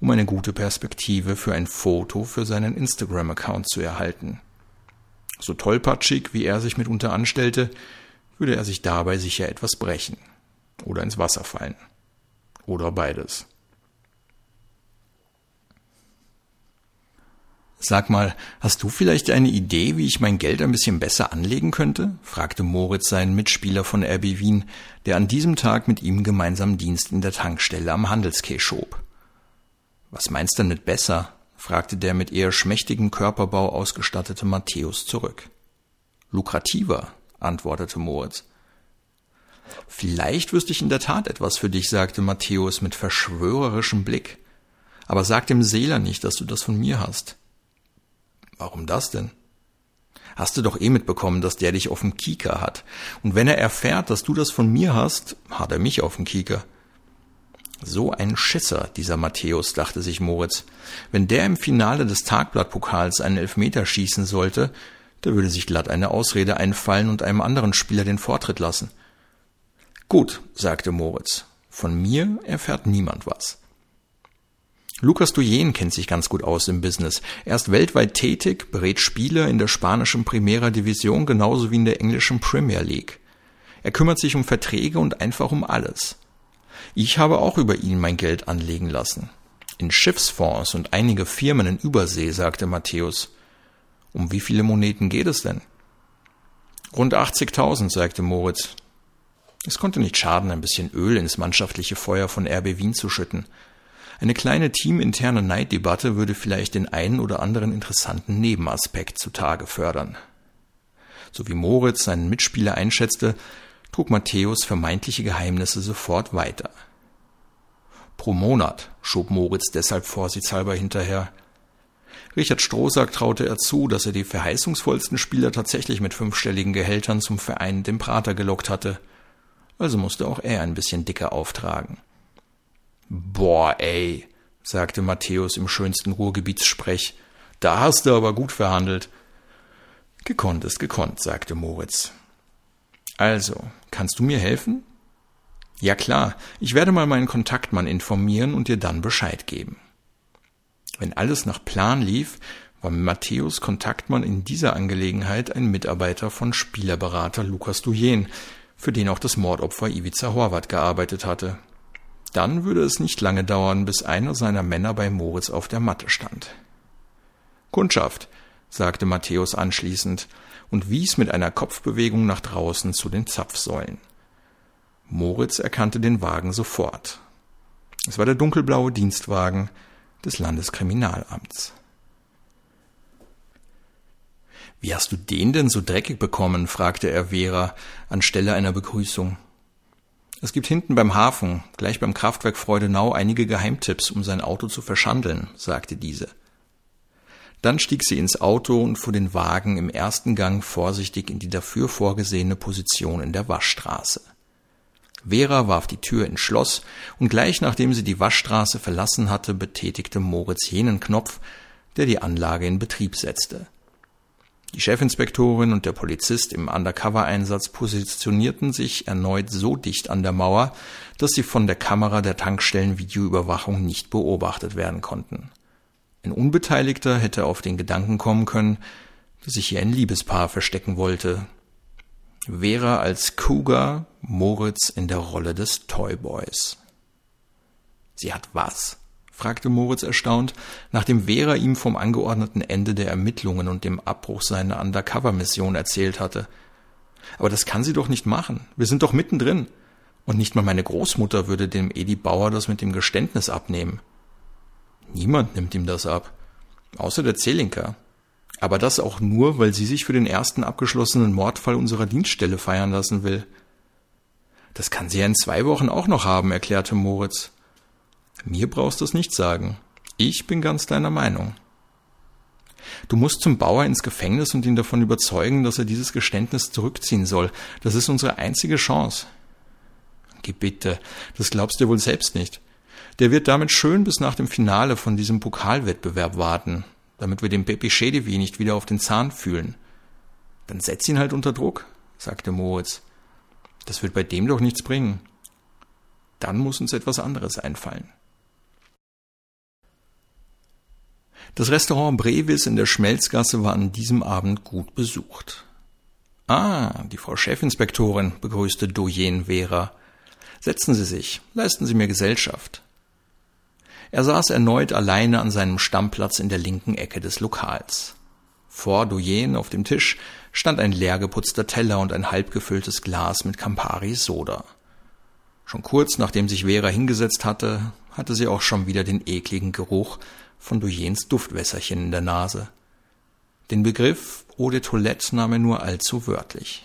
um eine gute Perspektive für ein Foto für seinen Instagram-Account zu erhalten. So tollpatschig, wie er sich mitunter anstellte, würde er sich dabei sicher etwas brechen oder ins Wasser fallen. Oder beides. Sag mal, hast du vielleicht eine Idee, wie ich mein Geld ein bisschen besser anlegen könnte? fragte Moritz seinen Mitspieler von RB Wien, der an diesem Tag mit ihm gemeinsam Dienst in der Tankstelle am Handelsquai schob. Was meinst du mit besser? fragte der mit eher schmächtigem Körperbau ausgestattete Matthäus zurück. Lukrativer, antwortete Moritz. Vielleicht wüsste ich in der Tat etwas für dich, sagte Matthäus mit verschwörerischem Blick. Aber sag dem Seeler nicht, dass du das von mir hast. Warum das denn? Hast du doch eh mitbekommen, dass der dich auf dem Kieker hat. Und wenn er erfährt, dass du das von mir hast, hat er mich auf dem Kieker. So ein Schisser, dieser Matthäus, dachte sich Moritz. Wenn der im Finale des Tagblattpokals einen Elfmeter schießen sollte, da würde sich glatt eine Ausrede einfallen und einem anderen Spieler den Vortritt lassen. Gut, sagte Moritz. Von mir erfährt niemand was. Lukas Duyen kennt sich ganz gut aus im Business. Er ist weltweit tätig, berät Spieler in der spanischen Primera Division genauso wie in der englischen Premier League. Er kümmert sich um Verträge und einfach um alles. Ich habe auch über ihn mein Geld anlegen lassen. In Schiffsfonds und einige Firmen in Übersee, sagte Matthäus. Um wie viele Moneten geht es denn? Rund 80.000, sagte Moritz. Es konnte nicht schaden, ein bisschen Öl ins mannschaftliche Feuer von RB Wien zu schütten. Eine kleine teaminterne Neiddebatte würde vielleicht den einen oder anderen interessanten Nebenaspekt zutage fördern. So wie Moritz seinen Mitspieler einschätzte, trug Matthäus vermeintliche Geheimnisse sofort weiter. Pro Monat, schob Moritz deshalb vorsichtshalber hinterher. Richard Strohsack traute er zu, dass er die verheißungsvollsten Spieler tatsächlich mit fünfstelligen Gehältern zum Verein dem Prater gelockt hatte. Also musste auch er ein bisschen dicker auftragen. Boah, ey, sagte Matthäus im schönsten Ruhrgebietssprech. Da hast du aber gut verhandelt. Gekonnt ist gekonnt, sagte Moritz. Also, kannst du mir helfen? Ja klar, ich werde mal meinen Kontaktmann informieren und dir dann Bescheid geben. Wenn alles nach Plan lief, war Matthäus Kontaktmann in dieser Angelegenheit ein Mitarbeiter von Spielerberater Lukas Dujen, für den auch das Mordopfer Ivica Horvath gearbeitet hatte. Dann würde es nicht lange dauern, bis einer seiner Männer bei Moritz auf der Matte stand. Kundschaft, sagte Matthäus anschließend, und wies mit einer Kopfbewegung nach draußen zu den Zapfsäulen. Moritz erkannte den Wagen sofort. Es war der dunkelblaue Dienstwagen des Landeskriminalamts. Wie hast du den denn so dreckig bekommen? fragte er Vera anstelle einer Begrüßung. Es gibt hinten beim Hafen, gleich beim Kraftwerk Freudenau, einige Geheimtipps, um sein Auto zu verschandeln, sagte diese. Dann stieg sie ins Auto und fuhr den Wagen im ersten Gang vorsichtig in die dafür vorgesehene Position in der Waschstraße. Vera warf die Tür ins Schloss, und gleich nachdem sie die Waschstraße verlassen hatte, betätigte Moritz jenen Knopf, der die Anlage in Betrieb setzte. Die Chefinspektorin und der Polizist im Undercover-Einsatz positionierten sich erneut so dicht an der Mauer, dass sie von der Kamera der Tankstellenvideoüberwachung nicht beobachtet werden konnten. Ein Unbeteiligter hätte auf den Gedanken kommen können, dass sich hier ein Liebespaar verstecken wollte. Vera als Cougar, Moritz in der Rolle des Toyboys. Sie hat was? fragte Moritz erstaunt, nachdem Vera ihm vom angeordneten Ende der Ermittlungen und dem Abbruch seiner Undercover-Mission erzählt hatte. Aber das kann sie doch nicht machen. Wir sind doch mittendrin. Und nicht mal meine Großmutter würde dem Edi Bauer das mit dem Geständnis abnehmen. Niemand nimmt ihm das ab. Außer der Zelinka. Aber das auch nur, weil sie sich für den ersten abgeschlossenen Mordfall unserer Dienststelle feiern lassen will. Das kann sie ja in zwei Wochen auch noch haben, erklärte Moritz. Mir brauchst du es nicht sagen. Ich bin ganz deiner Meinung. Du musst zum Bauer ins Gefängnis und ihn davon überzeugen, dass er dieses Geständnis zurückziehen soll. Das ist unsere einzige Chance. Geh bitte, das glaubst du wohl selbst nicht. Der wird damit schön bis nach dem Finale von diesem Pokalwettbewerb warten, damit wir dem Pepe Schedewi nicht wieder auf den Zahn fühlen. Dann setz ihn halt unter Druck, sagte Moritz. Das wird bei dem doch nichts bringen. Dann muss uns etwas anderes einfallen. Das Restaurant Brevis in der Schmelzgasse war an diesem Abend gut besucht. Ah, die Frau Chefinspektorin, begrüßte Doyen Vera. Setzen Sie sich, leisten Sie mir Gesellschaft. Er saß erneut alleine an seinem Stammplatz in der linken Ecke des Lokals. Vor Doyen auf dem Tisch stand ein leer geputzter Teller und ein halb gefülltes Glas mit Campari Soda. Schon kurz nachdem sich Vera hingesetzt hatte, hatte sie auch schon wieder den ekligen Geruch von Doyens Duftwässerchen in der Nase. Den Begriff Eau de Toilette nahm er nur allzu wörtlich.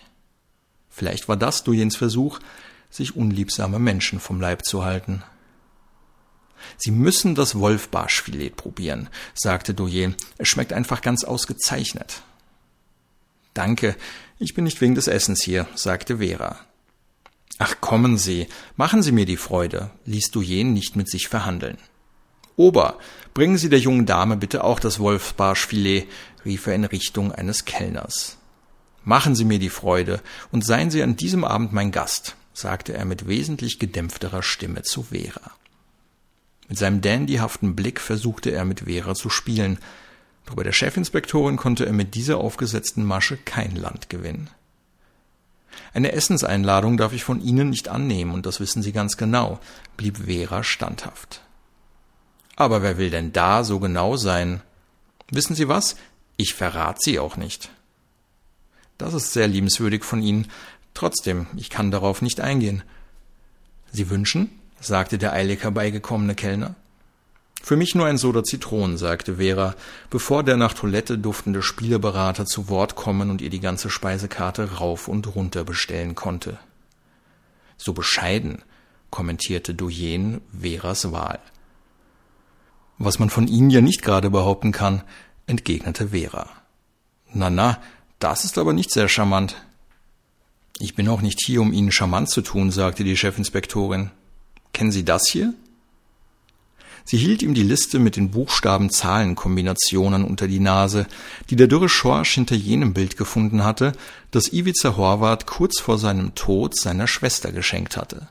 Vielleicht war das Doyens Versuch, sich unliebsame Menschen vom Leib zu halten. Sie müssen das Wolfbarschfilet probieren, sagte Doyen. Es schmeckt einfach ganz ausgezeichnet. Danke, ich bin nicht wegen des Essens hier, sagte Vera. Ach, kommen Sie, machen Sie mir die Freude, ließ Doyen nicht mit sich verhandeln. Ober, bringen Sie der jungen Dame bitte auch das Wolfsbarschfilet, rief er in Richtung eines Kellners. Machen Sie mir die Freude und seien Sie an diesem Abend mein Gast, sagte er mit wesentlich gedämpfterer Stimme zu Vera. Mit seinem dandyhaften Blick versuchte er mit Vera zu spielen, doch bei der Chefinspektorin konnte er mit dieser aufgesetzten Masche kein Land gewinnen. Eine Essenseinladung darf ich von Ihnen nicht annehmen, und das wissen Sie ganz genau, blieb Vera standhaft. Aber wer will denn da so genau sein? Wissen Sie was? Ich verrat Sie auch nicht. Das ist sehr liebenswürdig von Ihnen. Trotzdem, ich kann darauf nicht eingehen. Sie wünschen? Sagte der eilig herbeigekommene Kellner. Für mich nur ein Soda Zitronen, sagte Vera, bevor der nach Toilette duftende Spieleberater zu Wort kommen und ihr die ganze Speisekarte rauf und runter bestellen konnte. So bescheiden, kommentierte Doyen Veras Wahl. Was man von Ihnen ja nicht gerade behaupten kann, entgegnete Vera. Na na, das ist aber nicht sehr charmant. Ich bin auch nicht hier, um Ihnen charmant zu tun, sagte die Chefinspektorin. Kennen Sie das hier? Sie hielt ihm die Liste mit den Buchstaben-Zahlen-Kombinationen unter die Nase, die der dürre Schorsch hinter jenem Bild gefunden hatte, das Ivica Horvath kurz vor seinem Tod seiner Schwester geschenkt hatte.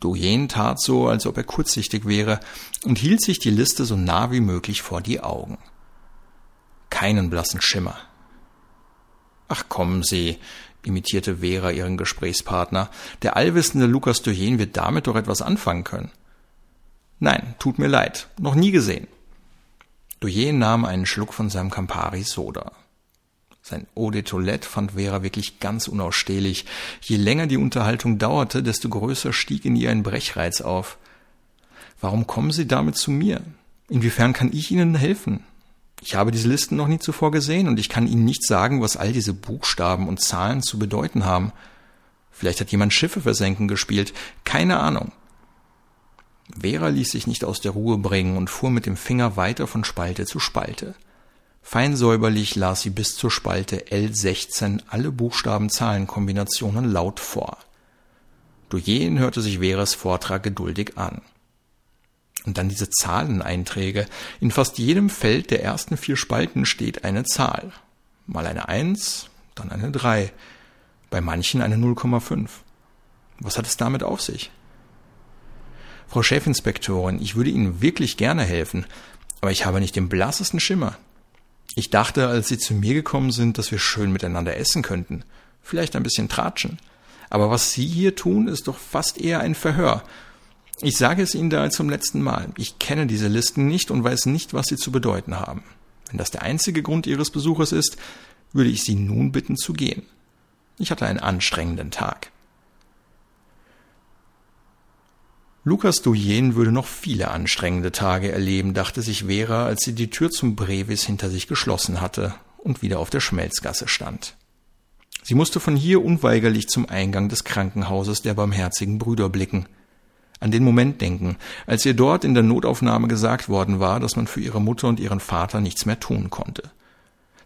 Doyen tat so, als ob er kurzsichtig wäre, und hielt sich die Liste so nah wie möglich vor die Augen. Keinen blassen Schimmer. Ach kommen Sie, imitierte Vera ihren Gesprächspartner, der allwissende Lukas Doyen wird damit doch etwas anfangen können. Nein, tut mir leid, noch nie gesehen. Doyen nahm einen Schluck von seinem Campari Soda. Sein Eau de Toilette fand Vera wirklich ganz unausstehlich. Je länger die Unterhaltung dauerte, desto größer stieg in ihr ein Brechreiz auf. Warum kommen Sie damit zu mir? Inwiefern kann ich Ihnen helfen? Ich habe diese Listen noch nie zuvor gesehen und ich kann Ihnen nicht sagen, was all diese Buchstaben und Zahlen zu bedeuten haben. Vielleicht hat jemand Schiffe versenken gespielt. Keine Ahnung. Vera ließ sich nicht aus der Ruhe bringen und fuhr mit dem Finger weiter von Spalte zu Spalte. Fein säuberlich las sie bis zur Spalte L16 alle Buchstaben-Zahlen-Kombinationen laut vor. Duyen hörte sich Veras Vortrag geduldig an. Und dann diese Zahleneinträge. In fast jedem Feld der ersten vier Spalten steht eine Zahl. Mal eine Eins, dann eine Drei, bei manchen eine 0,5. Was hat es damit auf sich? Frau Chefinspektorin, ich würde Ihnen wirklich gerne helfen, aber ich habe nicht den blassesten Schimmer. Ich dachte, als Sie zu mir gekommen sind, dass wir schön miteinander essen könnten. Vielleicht ein bisschen tratschen. Aber was Sie hier tun, ist doch fast eher ein Verhör. Ich sage es Ihnen da zum letzten Mal. Ich kenne diese Listen nicht und weiß nicht, was sie zu bedeuten haben. Wenn das der einzige Grund Ihres Besuches ist, würde ich Sie nun bitten zu gehen. Ich hatte einen anstrengenden Tag. Lukas Duyen würde noch viele anstrengende Tage erleben, dachte sich Vera, als sie die Tür zum Brevis hinter sich geschlossen hatte und wieder auf der Schmelzgasse stand. Sie musste von hier unweigerlich zum Eingang des Krankenhauses der barmherzigen Brüder blicken. An den Moment denken, als ihr dort in der Notaufnahme gesagt worden war, dass man für ihre Mutter und ihren Vater nichts mehr tun konnte.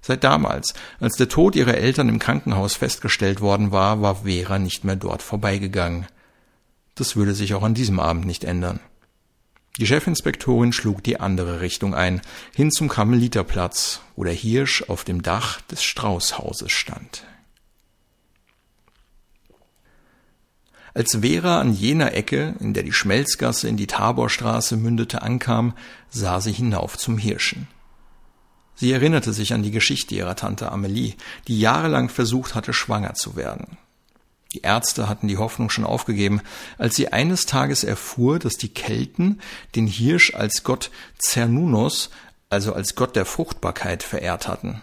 Seit damals, als der Tod ihrer Eltern im Krankenhaus festgestellt worden war, war Vera nicht mehr dort vorbeigegangen. Das würde sich auch an diesem Abend nicht ändern. Die Chefinspektorin schlug die andere Richtung ein, hin zum Karmeliterplatz, wo der Hirsch auf dem Dach des Straußhauses stand. Als Vera an jener Ecke, in der die Schmelzgasse in die Taborstraße mündete, ankam, sah sie hinauf zum Hirschen. Sie erinnerte sich an die Geschichte ihrer Tante Amelie, die jahrelang versucht hatte, schwanger zu werden. Die Ärzte hatten die Hoffnung schon aufgegeben, als sie eines Tages erfuhr, dass die Kelten den Hirsch als Gott Cernunnos, also als Gott der Fruchtbarkeit, verehrt hatten.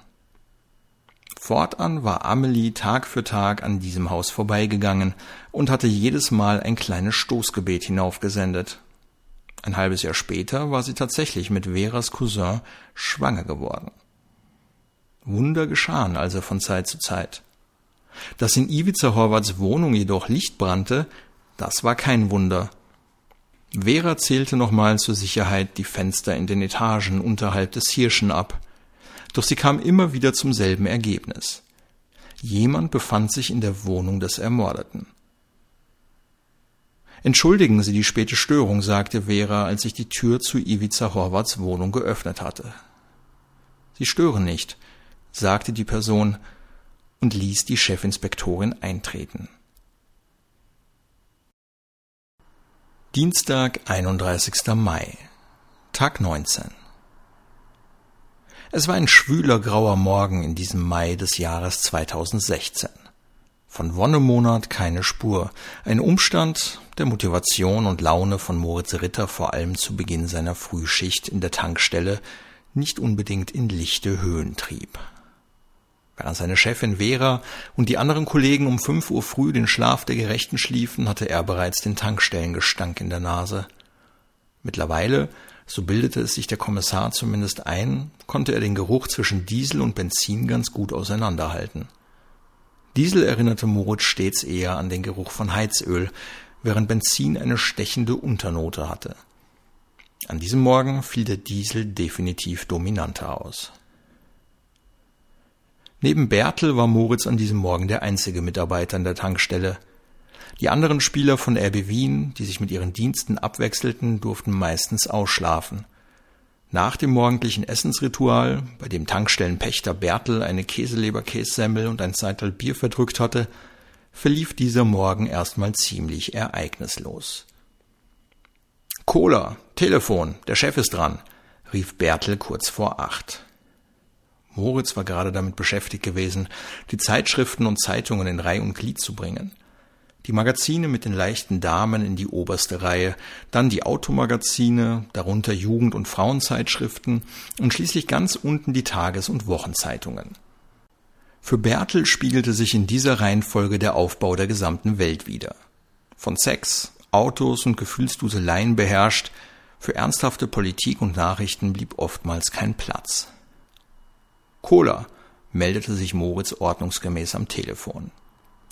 Fortan war Amelie Tag für Tag an diesem Haus vorbeigegangen und hatte jedes Mal ein kleines Stoßgebet hinaufgesendet. Ein halbes Jahr später war sie tatsächlich mit Veras Cousin schwanger geworden. Wunder geschahen also von Zeit zu Zeit. Dass in Ivica Horvaths Wohnung jedoch Licht brannte, das war kein Wunder. Vera zählte nochmal zur Sicherheit die Fenster in den Etagen unterhalb des Hirschen ab doch sie kam immer wieder zum selben Ergebnis. Jemand befand sich in der Wohnung des Ermordeten. Entschuldigen Sie die späte Störung, sagte Vera, als ich die Tür zu Ivica Horvaths Wohnung geöffnet hatte. Sie stören nicht, sagte die Person und ließ die Chefinspektorin eintreten. Dienstag, 31. Mai, Tag 19. Es war ein schwüler grauer Morgen in diesem Mai des Jahres 2016. Von Wonnemonat keine Spur, ein Umstand, der Motivation und Laune von Moritz Ritter vor allem zu Beginn seiner Frühschicht in der Tankstelle nicht unbedingt in lichte Höhen trieb. Während seine Chefin Vera und die anderen Kollegen um fünf Uhr früh den Schlaf der Gerechten schliefen, hatte er bereits den Tankstellengestank in der Nase. Mittlerweile so bildete es sich der Kommissar zumindest ein, konnte er den Geruch zwischen Diesel und Benzin ganz gut auseinanderhalten. Diesel erinnerte Moritz stets eher an den Geruch von Heizöl, während Benzin eine stechende Unternote hatte. An diesem Morgen fiel der Diesel definitiv dominanter aus. Neben Bertel war Moritz an diesem Morgen der einzige Mitarbeiter in der Tankstelle. Die anderen Spieler von RB Wien, die sich mit ihren Diensten abwechselten, durften meistens ausschlafen. Nach dem morgendlichen Essensritual, bei dem Tankstellenpächter Bertel eine Käseleberkässemmel und ein Zeitel Bier verdrückt hatte, verlief dieser Morgen erstmal ziemlich ereignislos. Cola, Telefon, der Chef ist dran, rief Bertel kurz vor acht. Moritz war gerade damit beschäftigt gewesen, die Zeitschriften und Zeitungen in Reih und Glied zu bringen die Magazine mit den leichten Damen in die oberste Reihe, dann die Automagazine, darunter Jugend- und Frauenzeitschriften und schließlich ganz unten die Tages- und Wochenzeitungen. Für Bertel spiegelte sich in dieser Reihenfolge der Aufbau der gesamten Welt wider. Von Sex, Autos und Gefühlsduseleien beherrscht, für ernsthafte Politik und Nachrichten blieb oftmals kein Platz. Cola, meldete sich Moritz ordnungsgemäß am Telefon.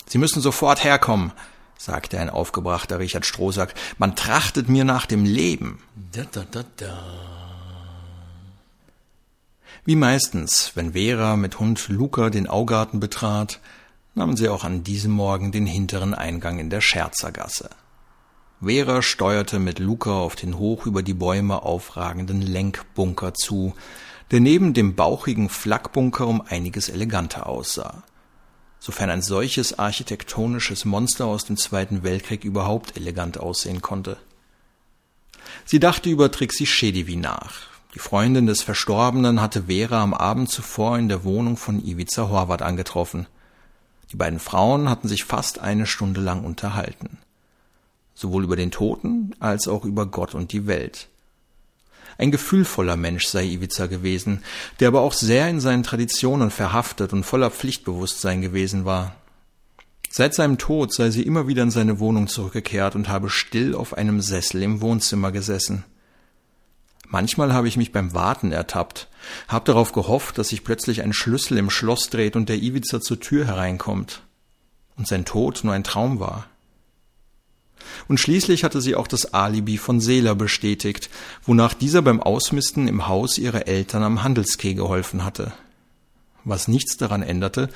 Sie müssen sofort herkommen, sagte ein aufgebrachter Richard Strohsack. Man trachtet mir nach dem Leben. Da, da, da, da. Wie meistens, wenn Vera mit Hund Luca den Augarten betrat, nahmen sie auch an diesem Morgen den hinteren Eingang in der Scherzergasse. Vera steuerte mit Luca auf den hoch über die Bäume aufragenden Lenkbunker zu, der neben dem bauchigen Flakbunker um einiges eleganter aussah sofern ein solches architektonisches Monster aus dem Zweiten Weltkrieg überhaupt elegant aussehen konnte. Sie dachte über Trixie Schedivi nach. Die Freundin des Verstorbenen hatte Vera am Abend zuvor in der Wohnung von Ivica Horvath angetroffen. Die beiden Frauen hatten sich fast eine Stunde lang unterhalten. Sowohl über den Toten als auch über Gott und die Welt. Ein gefühlvoller Mensch sei Ivica gewesen, der aber auch sehr in seinen Traditionen verhaftet und voller Pflichtbewusstsein gewesen war. Seit seinem Tod sei sie immer wieder in seine Wohnung zurückgekehrt und habe still auf einem Sessel im Wohnzimmer gesessen. Manchmal habe ich mich beim Warten ertappt, habe darauf gehofft, dass sich plötzlich ein Schlüssel im Schloss dreht und der Iwiza zur Tür hereinkommt und sein Tod nur ein Traum war. Und schließlich hatte sie auch das Alibi von Seela bestätigt, wonach dieser beim Ausmisten im Haus ihrer Eltern am Handelskeh geholfen hatte. Was nichts daran änderte,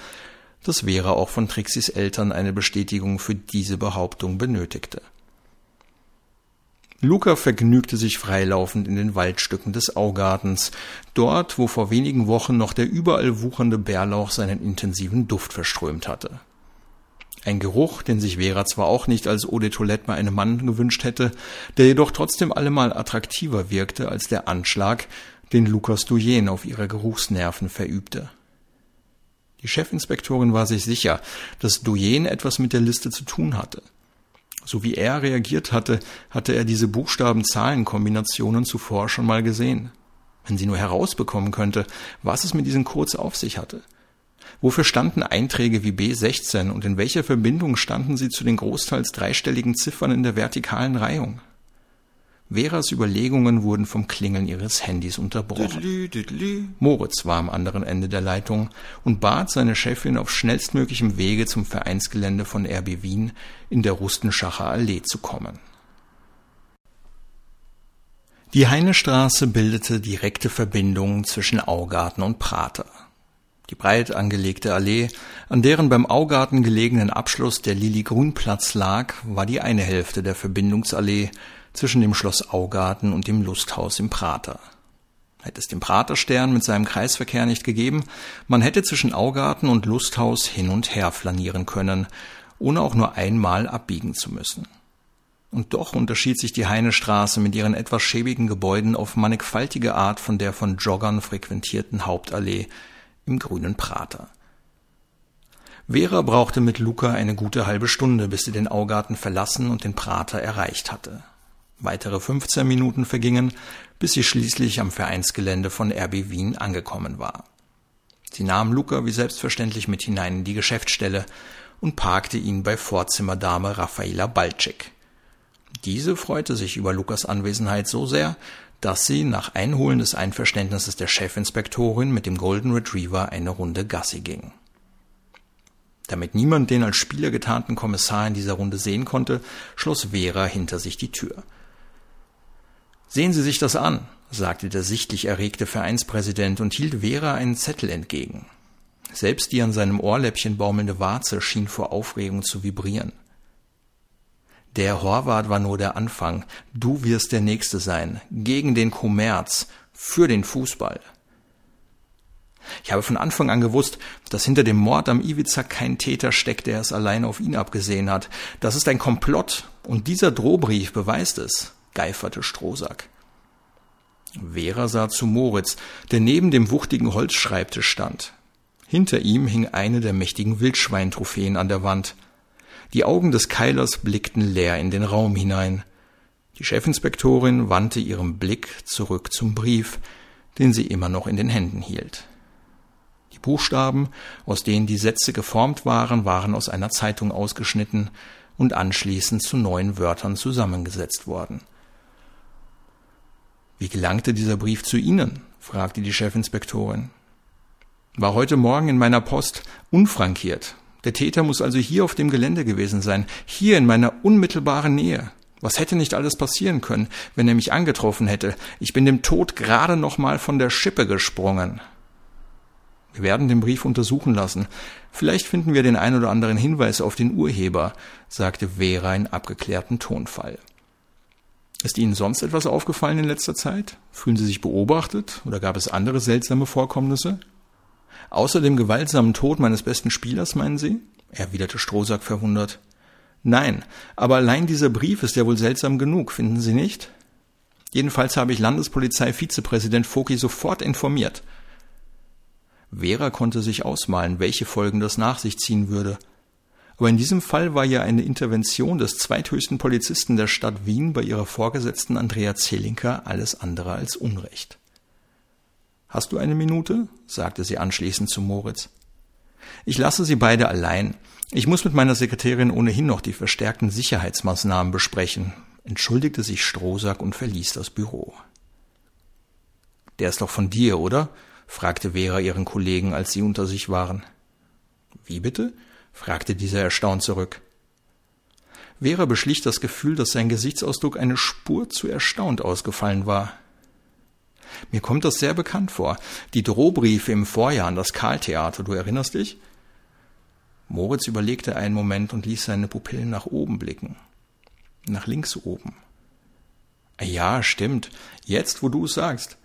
dass Vera auch von Trixis Eltern eine Bestätigung für diese Behauptung benötigte. Luca vergnügte sich freilaufend in den Waldstücken des Augartens, dort, wo vor wenigen Wochen noch der überall wuchernde Bärlauch seinen intensiven Duft verströmt hatte. Ein Geruch, den sich Vera zwar auch nicht als Eau de Toilette bei einem Mann gewünscht hätte, der jedoch trotzdem allemal attraktiver wirkte als der Anschlag, den Lukas Duyen auf ihre Geruchsnerven verübte. Die Chefinspektorin war sich sicher, dass Duyen etwas mit der Liste zu tun hatte. So wie er reagiert hatte, hatte er diese Buchstaben-Zahlen-Kombinationen zuvor schon mal gesehen. Wenn sie nur herausbekommen könnte, was es mit diesen Codes auf sich hatte – Wofür standen Einträge wie B16 und in welcher Verbindung standen sie zu den großteils dreistelligen Ziffern in der vertikalen Reihung? Veras Überlegungen wurden vom Klingeln ihres Handys unterbrochen. Düdlü, düdlü. Moritz war am anderen Ende der Leitung und bat seine Chefin auf schnellstmöglichem Wege zum Vereinsgelände von RB Wien in der Rustenschacher Allee zu kommen. Die Heinestraße bildete direkte Verbindung zwischen Augarten und Prater. Die breit angelegte Allee, an deren beim Augarten gelegenen Abschluss der Lili-Grün-Platz lag, war die eine Hälfte der Verbindungsallee zwischen dem Schloss Augarten und dem Lusthaus im Prater. Hätte es den Praterstern mit seinem Kreisverkehr nicht gegeben, man hätte zwischen Augarten und Lusthaus hin und her flanieren können, ohne auch nur einmal abbiegen zu müssen. Und doch unterschied sich die Heinestraße mit ihren etwas schäbigen Gebäuden auf mannigfaltige Art von der von Joggern frequentierten Hauptallee, im grünen Prater. Vera brauchte mit Luca eine gute halbe Stunde, bis sie den Augarten verlassen und den Prater erreicht hatte. Weitere 15 Minuten vergingen, bis sie schließlich am Vereinsgelände von RB Wien angekommen war. Sie nahm Luca wie selbstverständlich mit hinein in die Geschäftsstelle und parkte ihn bei Vorzimmerdame Raffaela Balcek. Diese freute sich über Lukas Anwesenheit so sehr, dass sie nach Einholen des Einverständnisses der Chefinspektorin mit dem Golden Retriever eine Runde Gassi ging. Damit niemand den als Spieler getarnten Kommissar in dieser Runde sehen konnte, schloss Vera hinter sich die Tür. Sehen Sie sich das an, sagte der sichtlich erregte Vereinspräsident und hielt Vera einen Zettel entgegen. Selbst die an seinem Ohrläppchen baumelnde Warze schien vor Aufregung zu vibrieren. Der Horvath war nur der Anfang. Du wirst der Nächste sein. Gegen den Kommerz. Für den Fußball. Ich habe von Anfang an gewusst, dass hinter dem Mord am Iwiza kein Täter steckt, der es allein auf ihn abgesehen hat. Das ist ein Komplott. Und dieser Drohbrief beweist es, geiferte Strohsack. Vera sah zu Moritz, der neben dem wuchtigen Holzschreibtisch stand. Hinter ihm hing eine der mächtigen Wildschweintrophäen an der Wand. Die Augen des Keilers blickten leer in den Raum hinein. Die Chefinspektorin wandte ihren Blick zurück zum Brief, den sie immer noch in den Händen hielt. Die Buchstaben, aus denen die Sätze geformt waren, waren aus einer Zeitung ausgeschnitten und anschließend zu neuen Wörtern zusammengesetzt worden. Wie gelangte dieser Brief zu Ihnen? fragte die Chefinspektorin. War heute Morgen in meiner Post unfrankiert, der Täter muss also hier auf dem Gelände gewesen sein, hier in meiner unmittelbaren Nähe. Was hätte nicht alles passieren können, wenn er mich angetroffen hätte? Ich bin dem Tod gerade noch mal von der Schippe gesprungen. Wir werden den Brief untersuchen lassen. Vielleicht finden wir den ein oder anderen Hinweis auf den Urheber, sagte Vera in abgeklärtem Tonfall. Ist Ihnen sonst etwas aufgefallen in letzter Zeit? Fühlen Sie sich beobachtet oder gab es andere seltsame Vorkommnisse? Außer dem gewaltsamen Tod meines besten Spielers, meinen Sie? erwiderte Strohsack verwundert. Nein, aber allein dieser Brief ist ja wohl seltsam genug, finden Sie nicht? Jedenfalls habe ich Landespolizei-Vizepräsident Foki sofort informiert. Vera konnte sich ausmalen, welche Folgen das nach sich ziehen würde. Aber in diesem Fall war ja eine Intervention des zweithöchsten Polizisten der Stadt Wien bei ihrer Vorgesetzten Andrea Zelinka alles andere als Unrecht. Hast du eine Minute? sagte sie anschließend zu Moritz. Ich lasse Sie beide allein. Ich muss mit meiner Sekretärin ohnehin noch die verstärkten Sicherheitsmaßnahmen besprechen, entschuldigte sich Strohsack und verließ das Büro. Der ist doch von dir, oder? fragte Vera ihren Kollegen, als sie unter sich waren. Wie bitte? fragte dieser erstaunt zurück. Vera beschlich das Gefühl, dass sein Gesichtsausdruck eine Spur zu erstaunt ausgefallen war. Mir kommt das sehr bekannt vor. Die Drohbriefe im Vorjahr an das Karltheater, du erinnerst dich? Moritz überlegte einen Moment und ließ seine Pupillen nach oben blicken. Nach links oben. Ja, stimmt. Jetzt, wo du es sagst.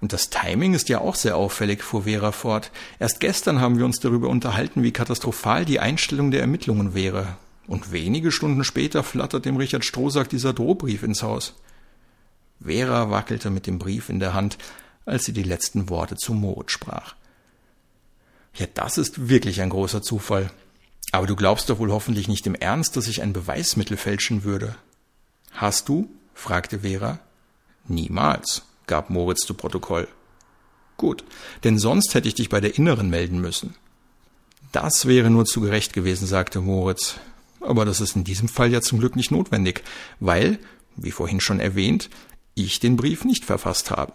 Und das Timing ist ja auch sehr auffällig, fuhr Vera fort. Erst gestern haben wir uns darüber unterhalten, wie katastrophal die Einstellung der Ermittlungen wäre. Und wenige Stunden später flattert dem Richard Strohsack dieser Drohbrief ins Haus. Vera wackelte mit dem Brief in der Hand, als sie die letzten Worte zu Moritz sprach. Ja, das ist wirklich ein großer Zufall. Aber du glaubst doch wohl hoffentlich nicht im Ernst, dass ich ein Beweismittel fälschen würde. Hast du? fragte Vera. Niemals, gab Moritz zu Protokoll. Gut, denn sonst hätte ich dich bei der Inneren melden müssen. Das wäre nur zu gerecht gewesen, sagte Moritz. Aber das ist in diesem Fall ja zum Glück nicht notwendig, weil, wie vorhin schon erwähnt, ich den Brief nicht verfasst habe.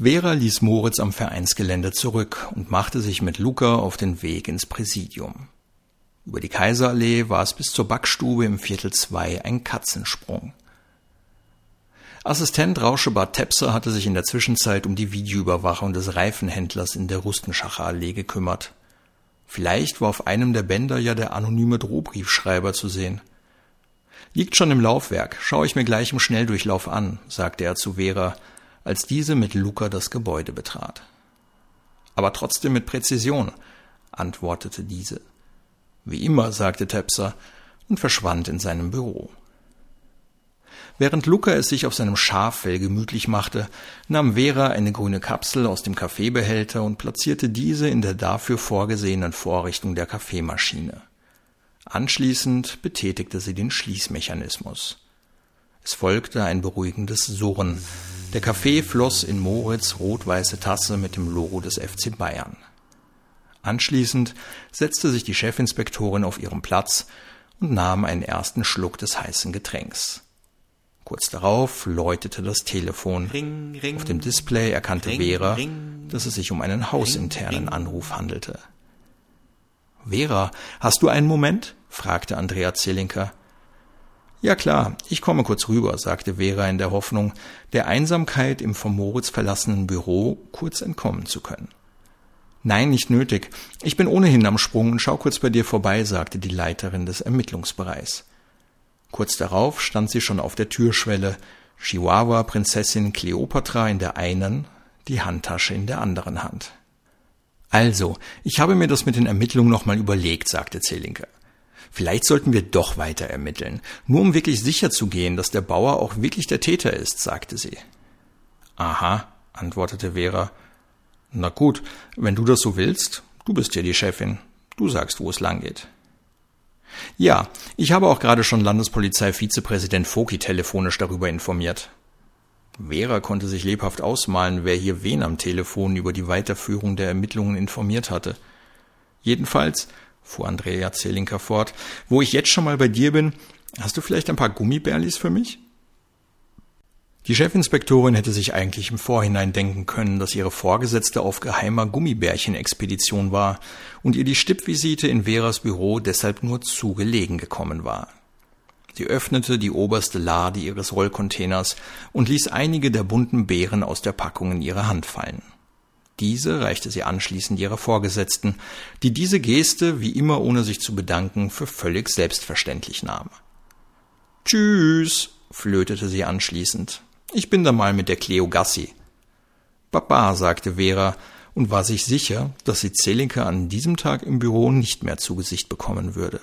Vera ließ Moritz am Vereinsgelände zurück und machte sich mit Luca auf den Weg ins Präsidium. Über die Kaiserallee war es bis zur Backstube im Viertel zwei ein Katzensprung. Assistent Rauschebart Tepser hatte sich in der Zwischenzeit um die Videoüberwachung des Reifenhändlers in der Rustenschacher Allee gekümmert. Vielleicht war auf einem der Bänder ja der anonyme Drohbriefschreiber zu sehen. Liegt schon im Laufwerk, schaue ich mir gleich im Schnelldurchlauf an, sagte er zu Vera, als diese mit Luca das Gebäude betrat. Aber trotzdem mit Präzision, antwortete diese. Wie immer, sagte Tepser und verschwand in seinem Büro. Während Luca es sich auf seinem Schaffell gemütlich machte, nahm Vera eine grüne Kapsel aus dem Kaffeebehälter und platzierte diese in der dafür vorgesehenen Vorrichtung der Kaffeemaschine. Anschließend betätigte sie den Schließmechanismus. Es folgte ein beruhigendes Surren. Der Kaffee floss in Moritz rot-weiße Tasse mit dem Logo des FC Bayern. Anschließend setzte sich die Chefinspektorin auf ihren Platz und nahm einen ersten Schluck des heißen Getränks. Kurz darauf läutete das Telefon. Ring, ring, Auf dem Display erkannte ring, Vera, dass es sich um einen hausinternen Anruf handelte. Vera, hast du einen Moment? Fragte Andrea Zelinker. Ja klar, ich komme kurz rüber, sagte Vera in der Hoffnung, der Einsamkeit im vom Moritz verlassenen Büro kurz entkommen zu können. Nein, nicht nötig. Ich bin ohnehin am Sprung und schau kurz bei dir vorbei, sagte die Leiterin des Ermittlungsbereichs. Kurz darauf stand sie schon auf der Türschwelle, Chihuahua Prinzessin Kleopatra in der einen, die Handtasche in der anderen Hand. Also, ich habe mir das mit den Ermittlungen nochmal überlegt, sagte Zelinke. Vielleicht sollten wir doch weiter ermitteln, nur um wirklich sicher zu gehen, dass der Bauer auch wirklich der Täter ist, sagte sie. Aha, antwortete Vera. Na gut, wenn du das so willst, du bist ja die Chefin, du sagst, wo es lang geht. Ja, ich habe auch gerade schon Landespolizei-Vizepräsident Foki telefonisch darüber informiert. Vera konnte sich lebhaft ausmalen, wer hier wen am Telefon über die Weiterführung der Ermittlungen informiert hatte. Jedenfalls, fuhr Andrea Zelinka fort, wo ich jetzt schon mal bei dir bin, hast du vielleicht ein paar Gummibärlis für mich? Die Chefinspektorin hätte sich eigentlich im Vorhinein denken können, dass ihre Vorgesetzte auf geheimer Gummibärchen-Expedition war und ihr die Stippvisite in Veras Büro deshalb nur zu gelegen gekommen war. Sie öffnete die oberste Lade ihres Rollcontainers und ließ einige der bunten Beeren aus der Packung in ihre Hand fallen. Diese reichte sie anschließend ihrer Vorgesetzten, die diese Geste, wie immer ohne sich zu bedanken, für völlig selbstverständlich nahm. Tschüss, flötete sie anschließend. Ich bin da mal mit der Cleo Gassi. Papa, sagte Vera und war sich sicher, dass sie Zelinka an diesem Tag im Büro nicht mehr zu Gesicht bekommen würde.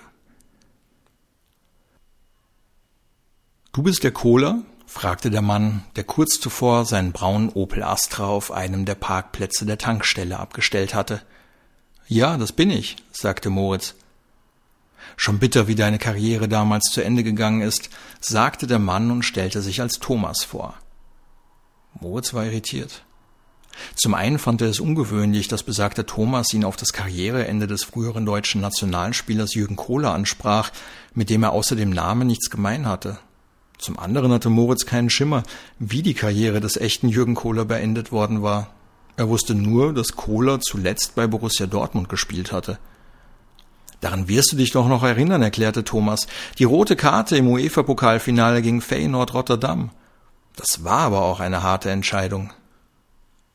Du bist der Kohler? Fragte der Mann, der kurz zuvor seinen braunen Opel Astra auf einem der Parkplätze der Tankstelle abgestellt hatte. Ja, das bin ich, sagte Moritz. Schon bitter, wie deine Karriere damals zu Ende gegangen ist, sagte der Mann und stellte sich als Thomas vor. Moritz war irritiert. Zum einen fand er es ungewöhnlich, dass besagter Thomas ihn auf das Karriereende des früheren deutschen Nationalspielers Jürgen Kohler ansprach, mit dem er außer dem Namen nichts gemein hatte. Zum anderen hatte Moritz keinen Schimmer, wie die Karriere des echten Jürgen Kohler beendet worden war. Er wusste nur, dass Kohler zuletzt bei Borussia Dortmund gespielt hatte. Daran wirst du dich doch noch erinnern, erklärte Thomas. Die rote Karte im UEFA-Pokalfinale gegen Feyenoord Rotterdam. Das war aber auch eine harte Entscheidung.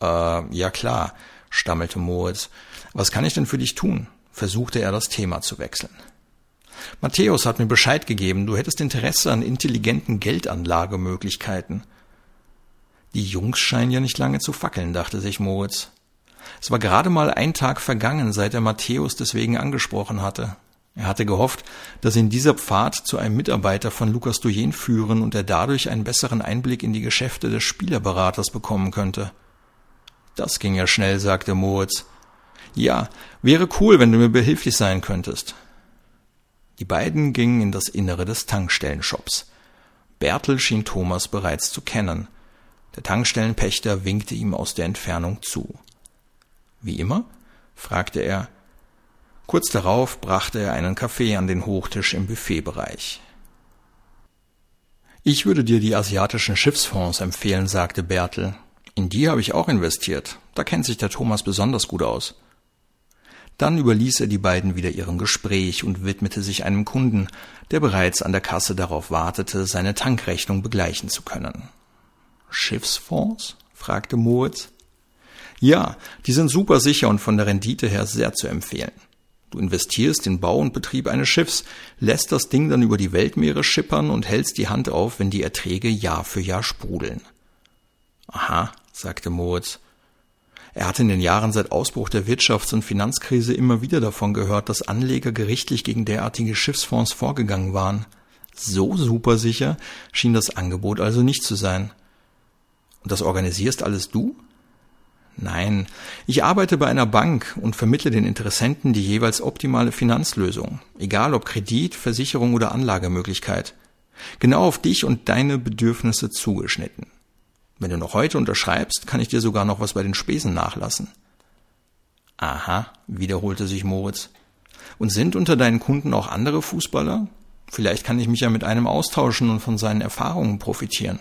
Äh, ja klar, stammelte Moritz. Was kann ich denn für dich tun? versuchte er das Thema zu wechseln. Matthäus hat mir Bescheid gegeben, du hättest Interesse an intelligenten Geldanlagemöglichkeiten. Die Jungs scheinen ja nicht lange zu fackeln, dachte sich Moritz. Es war gerade mal ein Tag vergangen, seit er Matthäus deswegen angesprochen hatte. Er hatte gehofft, dass ihn dieser Pfad zu einem Mitarbeiter von Lukas Duyen führen und er dadurch einen besseren Einblick in die Geschäfte des Spielerberaters bekommen könnte. Das ging ja schnell, sagte Moritz. Ja, wäre cool, wenn du mir behilflich sein könntest. Die beiden gingen in das Innere des Tankstellenshops. Bertel schien Thomas bereits zu kennen. Der Tankstellenpächter winkte ihm aus der Entfernung zu. Wie immer? fragte er. Kurz darauf brachte er einen Kaffee an den Hochtisch im Buffetbereich. Ich würde dir die asiatischen Schiffsfonds empfehlen, sagte Bertel. In die habe ich auch investiert. Da kennt sich der Thomas besonders gut aus. Dann überließ er die beiden wieder ihrem Gespräch und widmete sich einem Kunden, der bereits an der Kasse darauf wartete, seine Tankrechnung begleichen zu können. Schiffsfonds? fragte Moritz. Ja, die sind super sicher und von der Rendite her sehr zu empfehlen. Du investierst in Bau und Betrieb eines Schiffs, lässt das Ding dann über die Weltmeere schippern und hältst die Hand auf, wenn die Erträge Jahr für Jahr sprudeln. Aha, sagte Moritz. Er hatte in den Jahren seit Ausbruch der Wirtschafts- und Finanzkrise immer wieder davon gehört, dass Anleger gerichtlich gegen derartige Schiffsfonds vorgegangen waren. So supersicher schien das Angebot also nicht zu sein. Und das organisierst alles du? Nein, ich arbeite bei einer Bank und vermittle den Interessenten die jeweils optimale Finanzlösung, egal ob Kredit, Versicherung oder Anlagemöglichkeit. Genau auf dich und deine Bedürfnisse zugeschnitten. Wenn du noch heute unterschreibst, kann ich dir sogar noch was bei den Spesen nachlassen. Aha, wiederholte sich Moritz. Und sind unter deinen Kunden auch andere Fußballer? Vielleicht kann ich mich ja mit einem austauschen und von seinen Erfahrungen profitieren.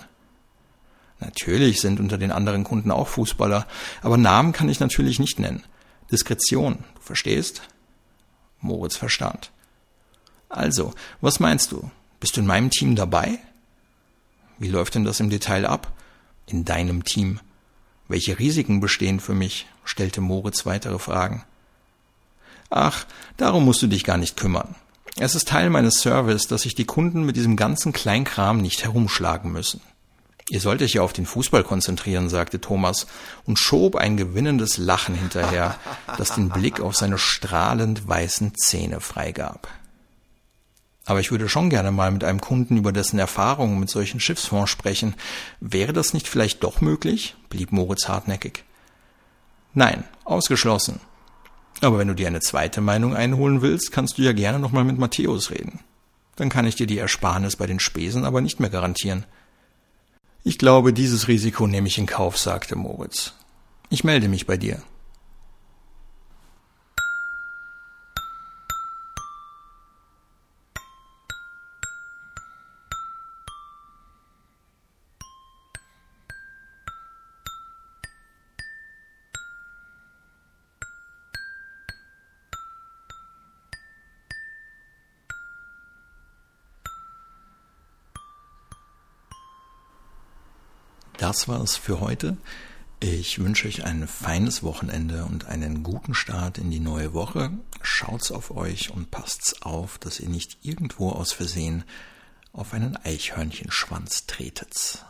Natürlich sind unter den anderen Kunden auch Fußballer, aber Namen kann ich natürlich nicht nennen. Diskretion, du verstehst? Moritz verstand. Also, was meinst du? Bist du in meinem Team dabei? Wie läuft denn das im Detail ab? In deinem Team? Welche Risiken bestehen für mich? stellte Moritz weitere Fragen. Ach, darum musst du dich gar nicht kümmern. Es ist Teil meines Service, dass sich die Kunden mit diesem ganzen Kleinkram nicht herumschlagen müssen. Ihr sollt euch ja auf den Fußball konzentrieren, sagte Thomas und schob ein gewinnendes Lachen hinterher, das den Blick auf seine strahlend weißen Zähne freigab. Aber ich würde schon gerne mal mit einem Kunden über dessen Erfahrungen mit solchen Schiffsfonds sprechen. Wäre das nicht vielleicht doch möglich? blieb Moritz hartnäckig. Nein, ausgeschlossen. Aber wenn du dir eine zweite Meinung einholen willst, kannst du ja gerne nochmal mit Matthäus reden. Dann kann ich dir die Ersparnis bei den Spesen aber nicht mehr garantieren. Ich glaube, dieses Risiko nehme ich in Kauf, sagte Moritz. Ich melde mich bei dir. Das war es für heute. Ich wünsche euch ein feines Wochenende und einen guten Start in die neue Woche. Schaut's auf euch und passt's auf, dass ihr nicht irgendwo aus Versehen auf einen Eichhörnchenschwanz tretet.